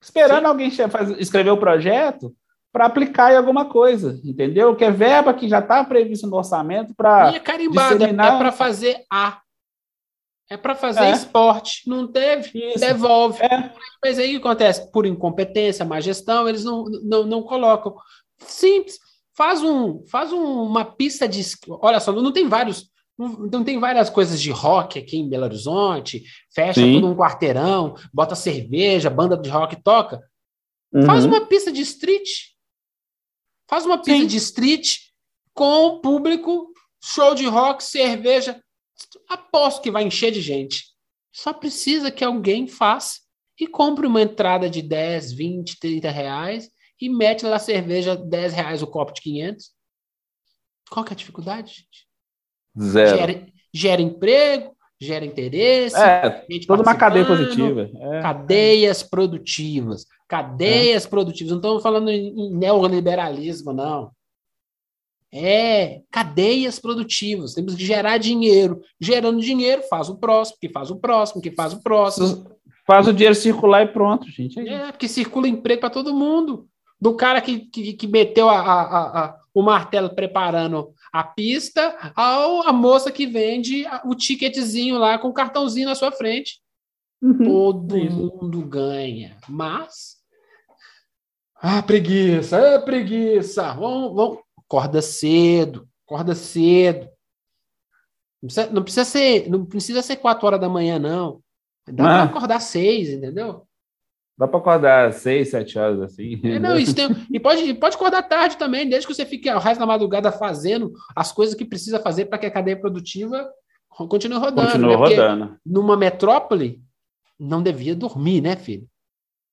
esperando Sim. alguém escrever o projeto. para aplicar em alguma coisa, entendeu? Que é verba que já está prevista no orçamento para. E é carimbado, disseminar... é para fazer A. É para fazer é. esporte. Não teve, Isso. devolve. É. Mas aí o que acontece? Por incompetência, má gestão, eles não, não, não colocam. Simples. Faz, um, faz um, uma pista de. Olha só, não tem vários. Não tem várias coisas de rock aqui em Belo Horizonte, fecha Sim. tudo um quarteirão, bota cerveja, banda de rock toca. Uhum. Faz uma pista de street. Faz uma pista Sim. de street com público, show de rock, cerveja. Aposto que vai encher de gente. Só precisa que alguém faça e compre uma entrada de 10, 20, 30 reais e mete lá cerveja 10 reais o copo de 500. Qual que é a dificuldade, gente? Zero. Gera, gera emprego, gera interesse. É, toda uma cadeia positiva. É. Cadeias produtivas. Cadeias é. produtivas. Não estamos falando em neoliberalismo, não. É cadeias produtivas. Temos que gerar dinheiro. Gerando dinheiro, faz o próximo, que faz o próximo, que faz o próximo. Faz o dinheiro circular e pronto, gente. É, é porque circula emprego para todo mundo. Do cara que, que, que meteu a, a, a, o martelo preparando a pista, ao a moça que vende o ticketzinho lá com o cartãozinho na sua frente. Uhum. Todo Isso. mundo ganha. Mas. Ah, preguiça, é preguiça. Vamos, vamos. Acorda cedo, acorda cedo. Não precisa, não precisa ser, não precisa ser quatro horas da manhã, não. Dá ah. para acordar seis, entendeu? Dá para acordar seis, sete horas assim. É, não, isso tem, e pode, pode acordar tarde também, desde que você fique o resto da madrugada fazendo as coisas que precisa fazer para que a cadeia produtiva continue rodando. Continue né? rodando. Numa metrópole, não devia dormir, né, filho?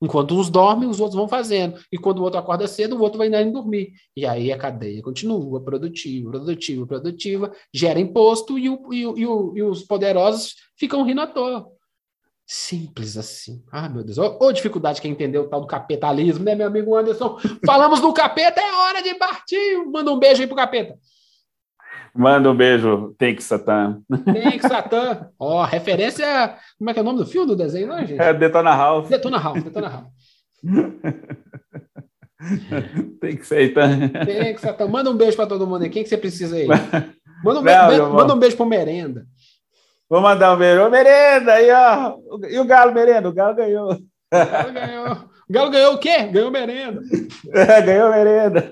Enquanto uns dormem, os outros vão fazendo. E quando o outro acorda cedo, o outro vai indo dormir. E aí a cadeia continua produtiva, produtiva, produtiva, gera imposto e, o, e, o, e, os poderosos ficam rindo à toa. Simples assim. Ah, meu Deus. Ô, dificuldade que é entender o tal do capitalismo, né, meu amigo Anderson? Falamos do capeta, é hora de partir. Manda um beijo aí pro capeta. Manda um beijo, Take Satan. Take Satan. Ó, oh, referência. Como é que é o nome do filme, do desenho, não, gente? É Detona Ralph. Detona Ralph, Detona Ralph. *laughs* Take Satan. Take Satan. Manda um beijo para todo mundo aí. Quem que você precisa aí? Manda um, não, beijo, manda um beijo pro Merenda. Vou mandar um beijo. Ô, Merenda, aí, ó. E o Galo, Merenda? O Galo ganhou. O Galo ganhou. O Galo ganhou o quê? Ganhou merenda. É, *laughs* ganhou merenda.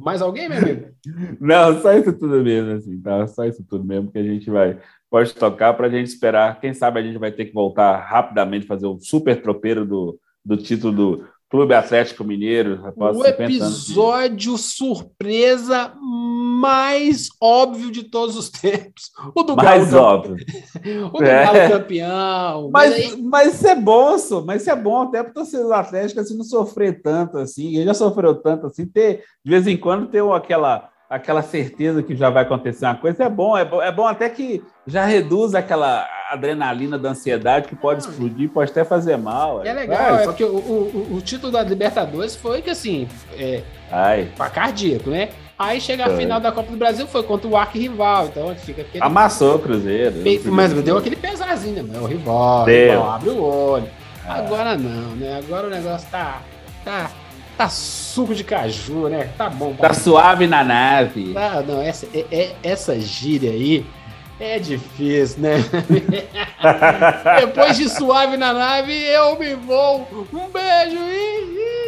Mais alguém, meu amigo? *laughs* Não, só isso tudo mesmo, assim, tá? Só isso tudo mesmo que a gente vai pode tocar para a gente esperar. Quem sabe a gente vai ter que voltar rapidamente fazer o super tropeiro do, do título do Clube Atlético Mineiro. O episódio de... surpresa mais óbvio de todos os *laughs* tempos. O do mais Galo óbvio. *laughs* o do é. Galo campeão. Mas, mas, aí... mas isso é bom, so, mas isso é bom até para o torcedor Atlético assim, não sofrer tanto assim. Ele já sofreu tanto assim, ter, de vez em quando ter aquela aquela certeza que já vai acontecer uma coisa é bom, é bom, é bom até que já reduz aquela adrenalina da ansiedade que pode explodir, pode até fazer mal. É, é legal, é porque o, o, o, título da Libertadores foi que assim, é, Ai. pra cardíaco, né? Aí chega a final da Copa do Brasil, foi contra o arquirrival, então fica aquele... Amassou o Cruzeiro. Mas deu aquele pesazinho, né? O rival, rival abre o olho. Ah. Agora não, né? Agora o negócio tá, tá Tá suco de caju, né? Tá bom. Tá suave na nave. Ah, não, essa, é, é, essa gíria aí é difícil, né? *laughs* Depois de suave na nave, eu me vou. Um beijo e